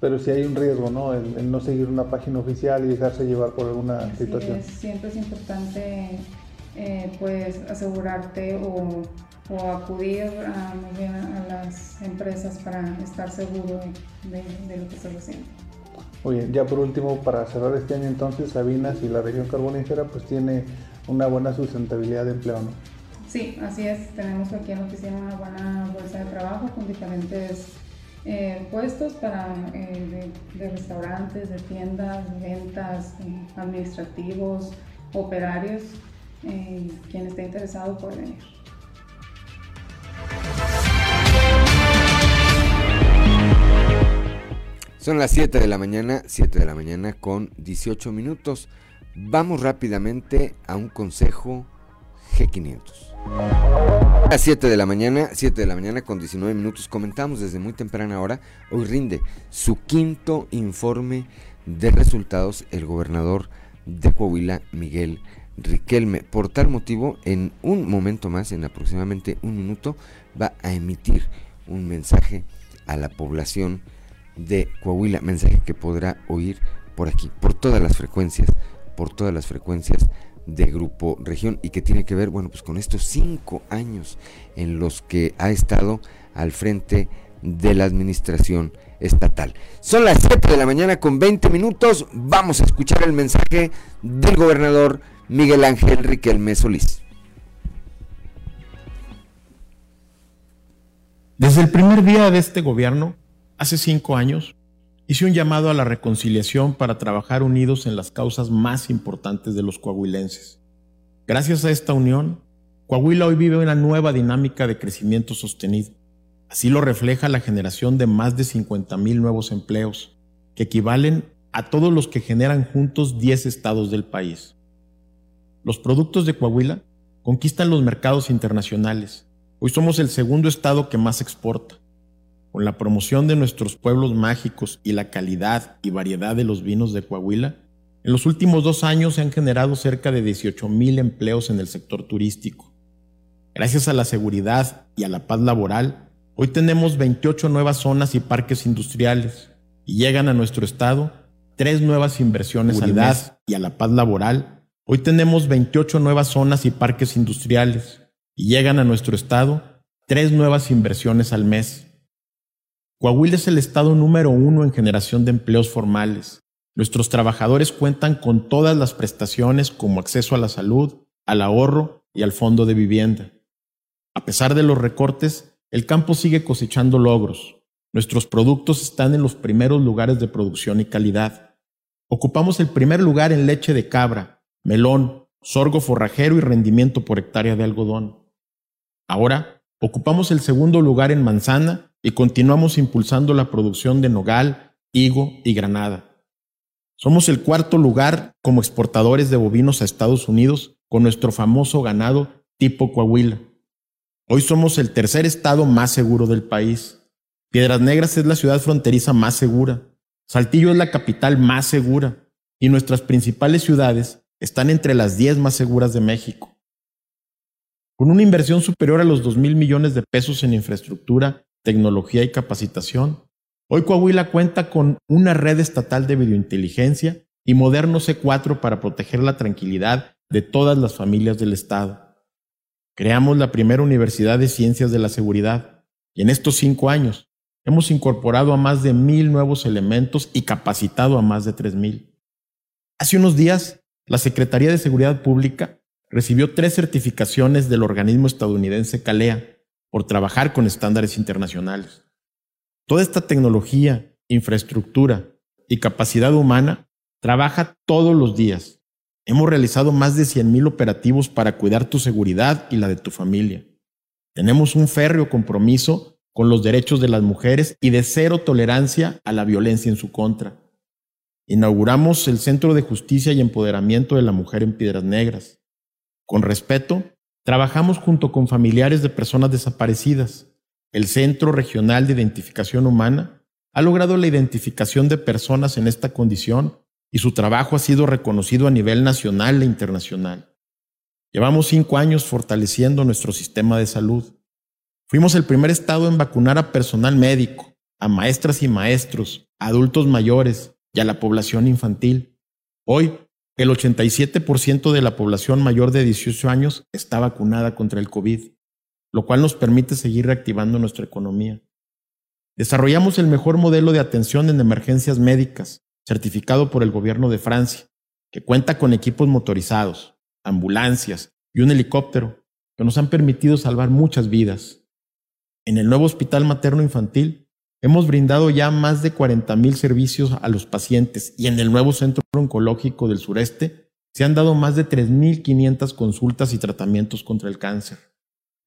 Pero si hay un riesgo, ¿no? El, el no seguir una página oficial y dejarse llevar por alguna Así situación. es, siempre es importante eh, pues asegurarte o, o acudir a, muy bien a las empresas para estar seguro de, de- lo que estás haciendo. Muy bien, ya por último, para cerrar este año entonces, Sabinas y la región carbonífera pues tiene una buena sustentabilidad de empleo, ¿no? Sí, así es. Tenemos aquí en la oficina una buena bolsa de trabajo con diferentes eh, puestos para eh, de, de restaurantes, de tiendas, ventas, eh, administrativos, operarios. Eh, quien esté interesado puede venir. Son las 7 de la mañana, 7 de la mañana con 18 minutos. Vamos rápidamente a un consejo G500. A las 7 de la mañana, 7 de la mañana con 19 minutos, comentamos desde muy temprana hora, hoy rinde su quinto informe de resultados el gobernador de Coahuila, Miguel Riquelme. Por tal motivo, en un momento más, en aproximadamente un minuto, va a emitir un mensaje a la población de Coahuila, mensaje que podrá oír por aquí, por todas las frecuencias, por todas las frecuencias de Grupo Región y que tiene que ver, bueno, pues con estos cinco años en los que ha estado al frente de la administración estatal. Son las 7 de la mañana con 20 minutos, vamos a escuchar el mensaje del gobernador Miguel Ángel Riquelme Solís. Desde el primer día de este gobierno, hace cinco años, hice un llamado a la reconciliación para trabajar unidos en las causas más importantes de los coahuilenses. Gracias a esta unión, Coahuila hoy vive una nueva dinámica de crecimiento sostenido. Así lo refleja la generación de más de 50 mil nuevos empleos, que equivalen a todos los que generan juntos 10 estados del país. Los productos de Coahuila conquistan los mercados internacionales. Hoy somos el segundo estado que más exporta. Con la promoción de nuestros pueblos mágicos y la calidad y variedad de los vinos de Coahuila, en los últimos dos años se han generado cerca de 18 mil empleos en el sector turístico. Gracias a la seguridad y a la paz laboral, hoy tenemos 28 nuevas zonas y parques industriales y llegan a nuestro estado tres nuevas inversiones al mes. y a la paz laboral, hoy tenemos 28 nuevas zonas y parques industriales y llegan a nuestro estado tres nuevas inversiones al mes. Coahuila es el estado número uno en generación de empleos formales. Nuestros trabajadores cuentan con todas las prestaciones como acceso a la salud, al ahorro y al fondo de vivienda. A pesar de los recortes, el campo sigue cosechando logros. Nuestros productos están en los primeros lugares de producción y calidad. Ocupamos el primer lugar en leche de cabra, melón, sorgo forrajero y rendimiento por hectárea de algodón. Ahora, ocupamos el segundo lugar en manzana y continuamos impulsando la producción de nogal, higo y granada. Somos el cuarto lugar como exportadores de bovinos a Estados Unidos con nuestro famoso ganado tipo Coahuila. Hoy somos el tercer estado más seguro del país. Piedras Negras es la ciudad fronteriza más segura. Saltillo es la capital más segura. Y nuestras principales ciudades están entre las 10 más seguras de México. Con una inversión superior a los 2 mil millones de pesos en infraestructura, tecnología y capacitación, hoy Coahuila cuenta con una red estatal de videointeligencia y moderno C4 para proteger la tranquilidad de todas las familias del Estado. Creamos la primera Universidad de Ciencias de la Seguridad y en estos cinco años hemos incorporado a más de mil nuevos elementos y capacitado a más de tres mil. Hace unos días, la Secretaría de Seguridad Pública recibió tres certificaciones del organismo estadounidense CALEA por trabajar con estándares internacionales. Toda esta tecnología, infraestructura y capacidad humana trabaja todos los días Hemos realizado más de 100.000 operativos para cuidar tu seguridad y la de tu familia. Tenemos un férreo compromiso con los derechos de las mujeres y de cero tolerancia a la violencia en su contra. Inauguramos el Centro de Justicia y Empoderamiento de la Mujer en Piedras Negras. Con respeto, trabajamos junto con familiares de personas desaparecidas. El Centro Regional de Identificación Humana ha logrado la identificación de personas en esta condición y su trabajo ha sido reconocido a nivel nacional e internacional. Llevamos cinco años fortaleciendo nuestro sistema de salud. Fuimos el primer estado en vacunar a personal médico, a maestras y maestros, a adultos mayores y a la población infantil. Hoy, el 87% de la población mayor de 18 años está vacunada contra el COVID, lo cual nos permite seguir reactivando nuestra economía. Desarrollamos el mejor modelo de atención en emergencias médicas, certificado por el gobierno de Francia, que cuenta con equipos motorizados, ambulancias y un helicóptero que nos han permitido salvar muchas vidas. En el nuevo hospital materno infantil hemos brindado ya más de 40.000 servicios a los pacientes y en el nuevo centro oncológico del sureste se han dado más de 3.500 consultas y tratamientos contra el cáncer.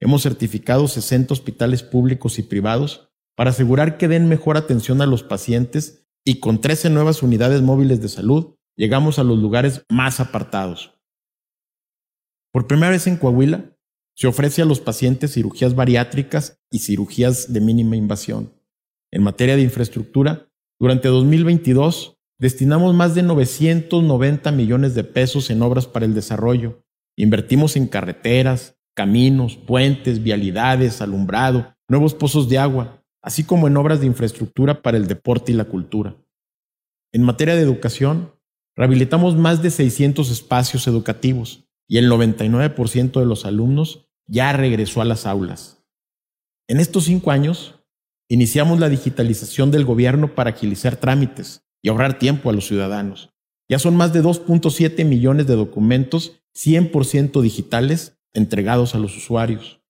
Hemos certificado 60 hospitales públicos y privados para asegurar que den mejor atención a los pacientes y con 13 nuevas unidades móviles de salud llegamos a los lugares más apartados. Por primera vez en Coahuila, se ofrece a los pacientes cirugías bariátricas y cirugías de mínima invasión. En materia de infraestructura, durante 2022 destinamos más de 990 millones de pesos en obras para el desarrollo. Invertimos en carreteras, caminos, puentes, vialidades, alumbrado, nuevos pozos de agua, así como en obras de infraestructura para el deporte y la cultura. En materia de educación, rehabilitamos más de 600 espacios educativos y el 99% de los alumnos ya regresó a las aulas. En estos cinco años, iniciamos la digitalización del gobierno para agilizar trámites y ahorrar tiempo a los ciudadanos. Ya son más de 2.7 millones de documentos 100% digitales entregados a los usuarios.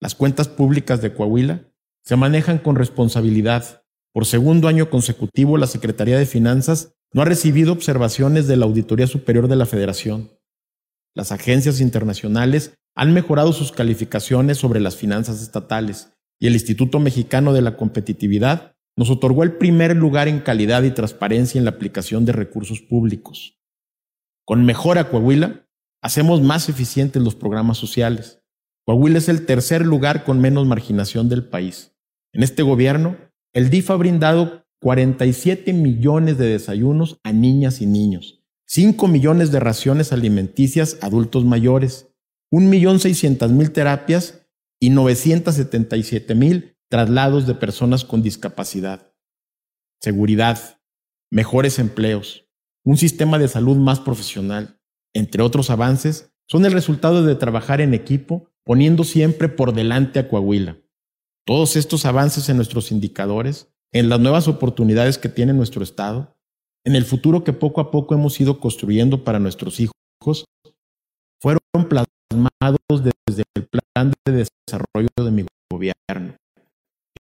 Las cuentas públicas de Coahuila se manejan con responsabilidad. Por segundo año consecutivo, la Secretaría de Finanzas no ha recibido observaciones de la Auditoría Superior de la Federación. Las agencias internacionales han mejorado sus calificaciones sobre las finanzas estatales y el Instituto Mexicano de la Competitividad nos otorgó el primer lugar en calidad y transparencia en la aplicación de recursos públicos. Con Mejora Coahuila, hacemos más eficientes los programas sociales. Coahuila es el tercer lugar con menos marginación del país. En este gobierno, el DIF ha brindado 47 millones de desayunos a niñas y niños, 5 millones de raciones alimenticias a adultos mayores, 1.600.000 terapias y 977.000 traslados de personas con discapacidad. Seguridad, mejores empleos, un sistema de salud más profesional, entre otros avances, son el resultado de trabajar en equipo poniendo siempre por delante a Coahuila. Todos estos avances en nuestros indicadores, en las nuevas oportunidades que tiene nuestro Estado, en el futuro que poco a poco hemos ido construyendo para nuestros hijos, fueron plasmados desde el plan de desarrollo de mi gobierno.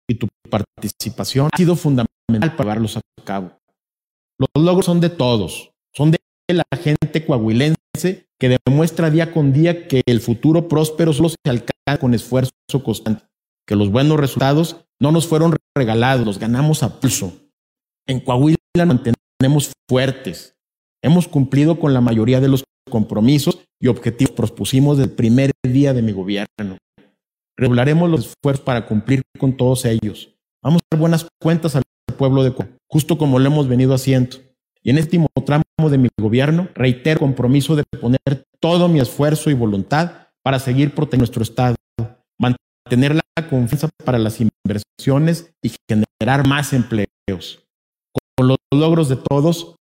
Y tu participación ha sido fundamental para llevarlos a cabo. Los logros son de todos, son de la gente coahuilense que demuestra día con día que el futuro próspero solo se alcanza con esfuerzo constante, que los buenos resultados no nos fueron regalados, los ganamos a pulso. En Coahuila nos mantenemos fuertes. Hemos cumplido con la mayoría de los compromisos y objetivos que propusimos del primer día de mi gobierno. Regularemos los esfuerzos para cumplir con todos ellos. Vamos a dar buenas cuentas al pueblo de Coahuila, justo como lo hemos venido haciendo. Y en este último tramo de mi gobierno, reitero el compromiso de poner todo mi esfuerzo y voluntad para seguir protegiendo nuestro Estado, mantener la confianza para las inversiones y generar más empleos. Con los logros de todos,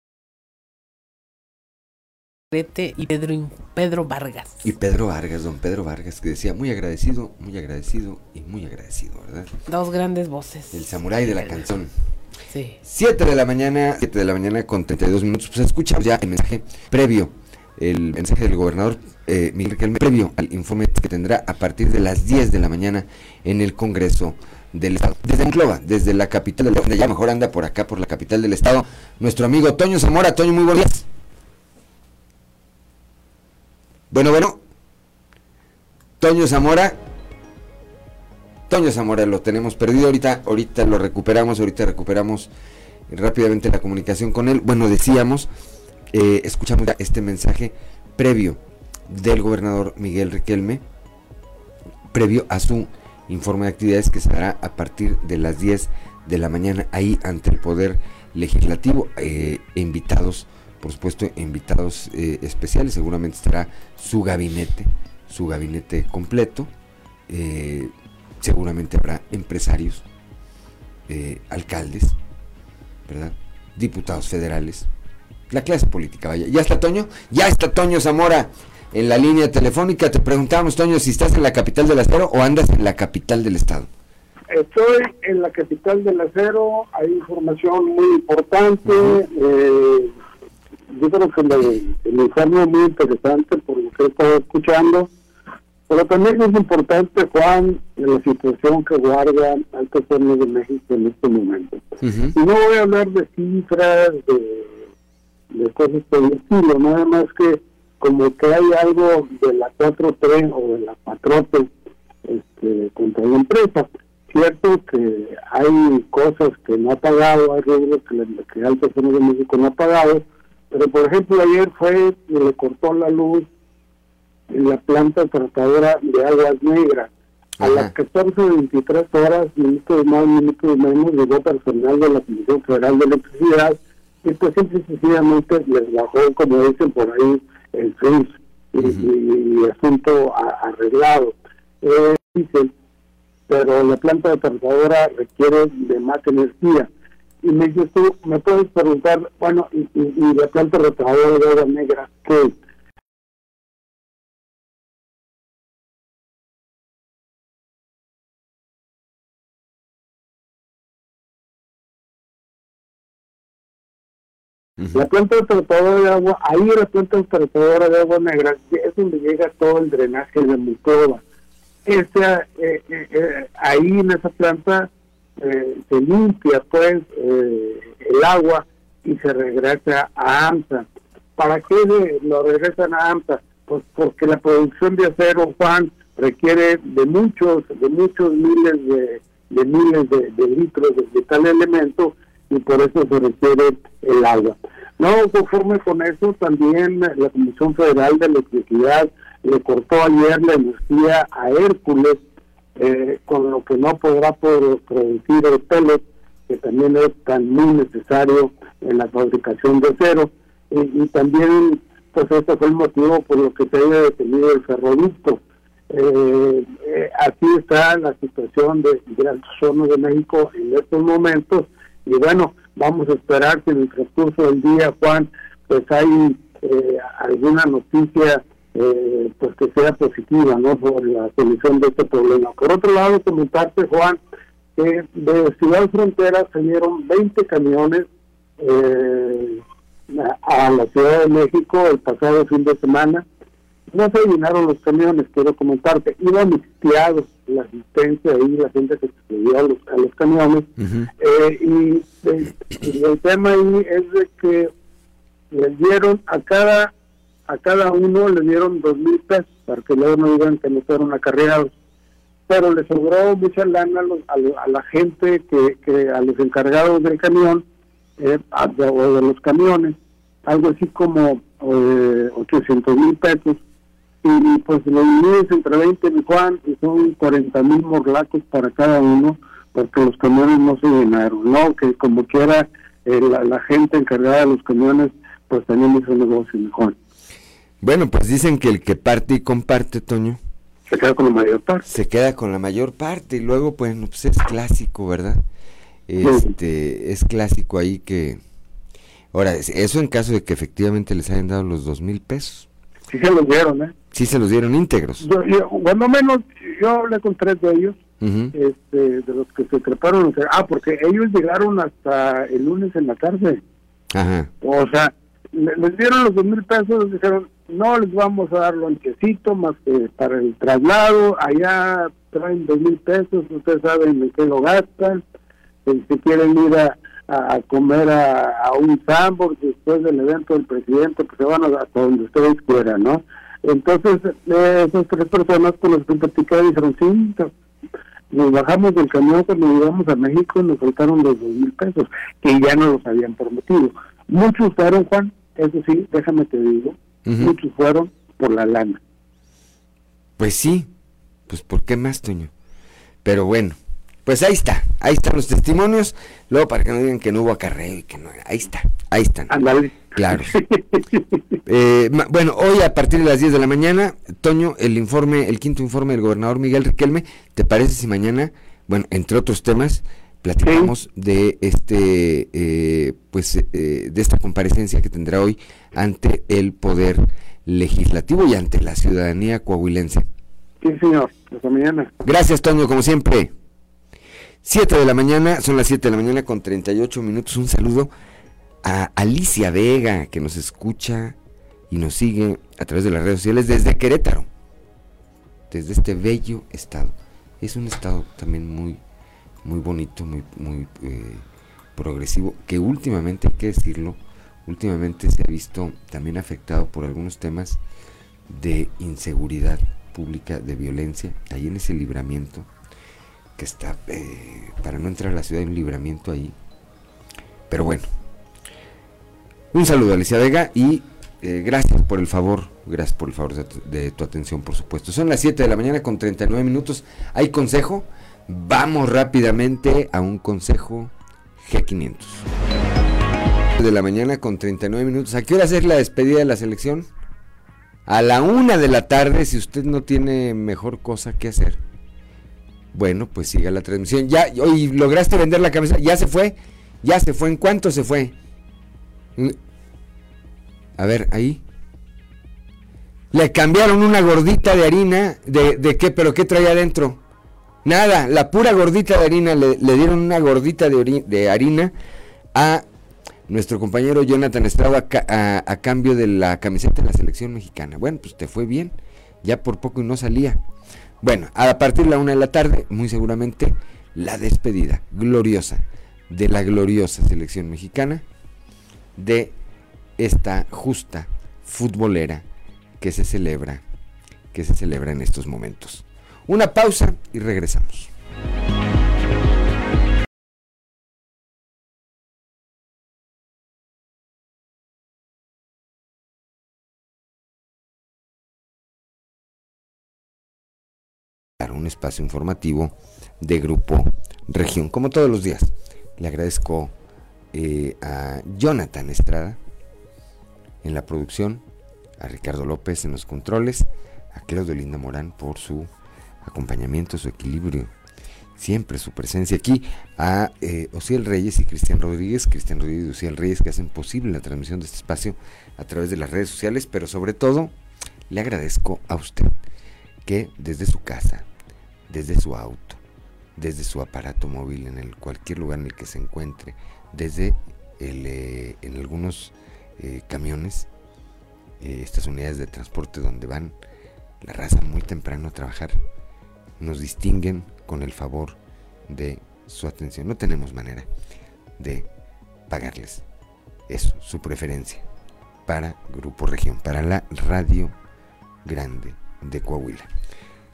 y Pedro, Pedro Vargas. Y Pedro Vargas, don Pedro Vargas, que decía muy agradecido, muy agradecido y muy agradecido, ¿verdad? Dos grandes voces. El samurái de la canción. Sí. 7 de la mañana, 7 de la mañana con 32 minutos. Pues escuchamos ya el mensaje previo, el mensaje del gobernador eh, Miguel Riquelme, previo al informe que tendrá a partir de las 10 de la mañana en el Congreso del Estado. Desde Monclova, desde la capital del Estado, ya mejor anda por acá, por la capital del Estado, nuestro amigo Toño Zamora. Toño, muy buenos días. Bueno, bueno. Toño Zamora. Toño Zamora lo tenemos perdido ahorita, ahorita lo recuperamos, ahorita recuperamos rápidamente la comunicación con él. Bueno, decíamos, eh, escuchamos este mensaje previo del gobernador Miguel Riquelme, previo a su informe de actividades que se dará a partir de las 10 de la mañana ahí ante el Poder Legislativo, eh, invitados por supuesto invitados eh, especiales, seguramente estará su gabinete, su gabinete completo, eh, seguramente habrá empresarios, eh, alcaldes, ¿verdad? diputados federales, la clase política, vaya. ¿Ya está Toño? Ya está Toño Zamora en la línea telefónica. Te preguntamos, Toño, si estás en la capital del acero o andas en la capital del estado. Estoy en la capital del acero, hay información muy importante yo creo que el informe es muy interesante por lo que he estado escuchando, pero también es importante, Juan, la situación que guarda Alto Hornos de México en este momento. Y no voy a hablar de cifras, de, cosas por el estilo, nada más que como que hay algo de la 4-3 o de la patrote este, contra la empresa. Cierto que hay cosas que no ha pagado, hay rubros que, que Alto de México no ha pagado, pero, por ejemplo, ayer fue y le cortó la luz en la planta tratadora de aguas negras. A las 14.23 horas, minutos más, minutos menos, llegó personal de la Comisión Federal de Electricidad y pues simple y sencillamente les bajó, como dicen por ahí, el FRIS y, asunto arreglado. Eh, dicen, pero la planta tratadora requiere de más energía y me dices tú, me puedes preguntar, bueno, y, y, la planta rotadora de agua negra, ¿qué La planta tratadora de agua, ahí la planta tratadora de agua negra es donde llega todo el drenaje de Mucova. Esa, eh, eh, eh, ahí en esa planta eh, se limpia pues eh, el agua y se regresa a AMSA. ¿Para qué lo regresan a AMSA? Pues porque la producción de acero, Juan, requiere de muchos, de muchos miles de, de miles de, litros de, tal elemento y por eso se requiere el agua. No conforme con eso, también la Comisión Federal de Electricidad le cortó ayer la energía a Hércules eh, con lo que no podrá producir el pellet, que también es tan muy necesario en la fabricación de acero, y, también, pues este fue el motivo por lo que se haya detenido el ferroducto. Eh, eh, aquí está la situación de, de zona de México en estos momentos, y bueno, vamos a esperar que en el transcurso del día, Juan, pues hay eh, alguna noticia eh, pues que sea positiva ¿no? por la solución de este problema. Por otro lado, comentarte, Juan, que de Ciudad Frontera salieron 20 camiones eh, a la Ciudad de México el pasado fin de semana no se llenaron los camiones, quiero comentarte, iban mixteados la asistencia ahí, la gente que se dio a los, a los camiones, eh, y, eh, y el tema ahí es de que les dieron a cada a cada uno le dieron dos mil pesos para que luego no digan que no fueron acarreados. Pero le sobró mucha lana a, los- a a la gente que, que a los encargados del camión eh, o de los camiones algo así como eh, 800 mil pesos. Y pues lo divides entre 20 mi Juan y son 40 mil morlacos para cada uno porque los camiones no se llenaron no que como quiera eh, la, la gente encargada de los camiones pues también hizo negocio Juan Bueno, pues dicen que el que parte y comparte, Toño. Se queda con la mayor parte. Se queda con la mayor parte y luego, pues, no, pues es clásico, ¿verdad? Este, es clásico ahí que... Ahora, es- eso en caso de que efectivamente les hayan dado los dos mil pesos. sí se los dieron eh Sí se los dieron íntegros. Yo, yo, cuando menos yo hablé con tres de ellos este, de los que se treparon. ah, porque ellos llegaron hasta el lunes en la tarde. Ajá. O sea, le- les dieron los dos mil pesos, dijeron, no les vamos a dar lonchecito más que para el traslado, allá traen dos mil pesos, ustedes saben en qué lo gastan, eh, si quieren ir a, comer a, a un sandbox después del evento del presidente, pues se van a, hasta donde ustedes quieran, ¿no? Entonces, eh, esas tres personas con las que platicé dijeron, sí, nos bajamos del camión cuando llegamos a México nos faltaron los dos mil pesos, que ya no los habían prometido. Muchos fueron, Juan, eso sí, déjame te digo, Muchos fueron por la lana. Pues sí, pues ¿por qué más, Toño? Pero bueno, pues ahí está, ahí están los testimonios, luego para que no digan que no hubo acarreo y que no, ahí está, ahí están. Ándale. Claro. [laughs] Eh, bueno, hoy a partir de las 10 de la mañana, Toño, el informe, el quinto informe del gobernador Miguel Riquelme, ¿te parece si mañana, bueno, entre otros temas, platicamos de este, eh, pues, eh, de esta comparecencia que tendrá hoy ante el poder legislativo y ante la ciudadanía coahuilense? Sí, señor, hasta mañana. Gracias, Toño, como siempre. 7 de la mañana, son las 7 de la mañana con 38 minutos. Un saludo a Alicia Vega, que nos escucha y nos sigue a través de las redes sociales desde Querétaro, desde este bello estado. Es un estado también muy, muy bonito, muy, muy eh, progresivo, que últimamente, hay que decirlo, últimamente se ha visto también afectado por algunos temas de inseguridad pública, de violencia, ahí en ese libramiento que está, eh, para no entrar a la ciudad hay un libramiento ahí. Pero bueno, un saludo a Alicia Vega y eh, gracias por el favor, gracias por el favor de tu, de tu atención, por supuesto. Son las 7 de la mañana con 39 minutos. ¿Hay consejo? Vamos rápidamente a un consejo G500. De la mañana con 39 minutos. ¿A qué hora hacer la despedida de la selección? A la una de la tarde, si usted no tiene mejor cosa que hacer. Bueno, pues siga la transmisión. Ya, hoy lograste vender la cabeza. Ya se fue. Ya se fue. ¿En cuánto se fue? Mm. A ver, ahí. Le cambiaron una gordita de harina. ¿De, de qué? ¿Pero qué traía adentro? Nada, la pura gordita de harina. Le, dieron una gordita de, de harina a nuestro compañero Jonathan Estrada a- a cambio de la camiseta de la selección mexicana. Bueno, pues te fue bien. Ya por poco y no salía. Bueno, a partir de la una de la tarde, muy seguramente, la despedida gloriosa de la gloriosa selección mexicana de esta justa futbolera que se celebra, que se celebra en estos momentos. Una pausa y regresamos. un espacio informativo de Grupo Región, como todos los días. Le agradezco eh, a Jonathan Estrada en la producción, a Ricardo López en los controles, a Claudio Linda Morán por su acompañamiento, su equilibrio, siempre su presencia aquí, a eh, Ociel Reyes y Cristian Rodríguez, Cristian Rodríguez y Ociel Reyes que hacen posible la transmisión de este espacio a través de las redes sociales, pero sobre todo le agradezco a usted que desde su casa, desde su auto, desde su aparato móvil, en el cualquier lugar en el que se encuentre, desde el, eh, en algunos eh, camiones, eh, estas unidades de transporte donde van la raza muy temprano a trabajar, nos distinguen con el favor de su atención. No tenemos manera de pagarles eso, su preferencia para Grupo Región, para la Radio Grande de Coahuila.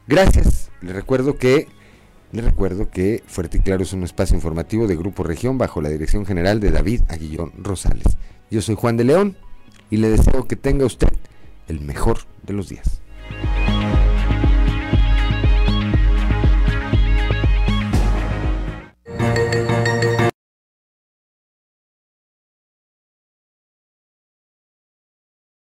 Gracias. Les recuerdo que les recuerdo que Fuerte y Claro es un espacio informativo de Grupo Región bajo la dirección general de David Aguillón Rosales. Yo soy Juan de León y le deseo que tenga usted el mejor de los días.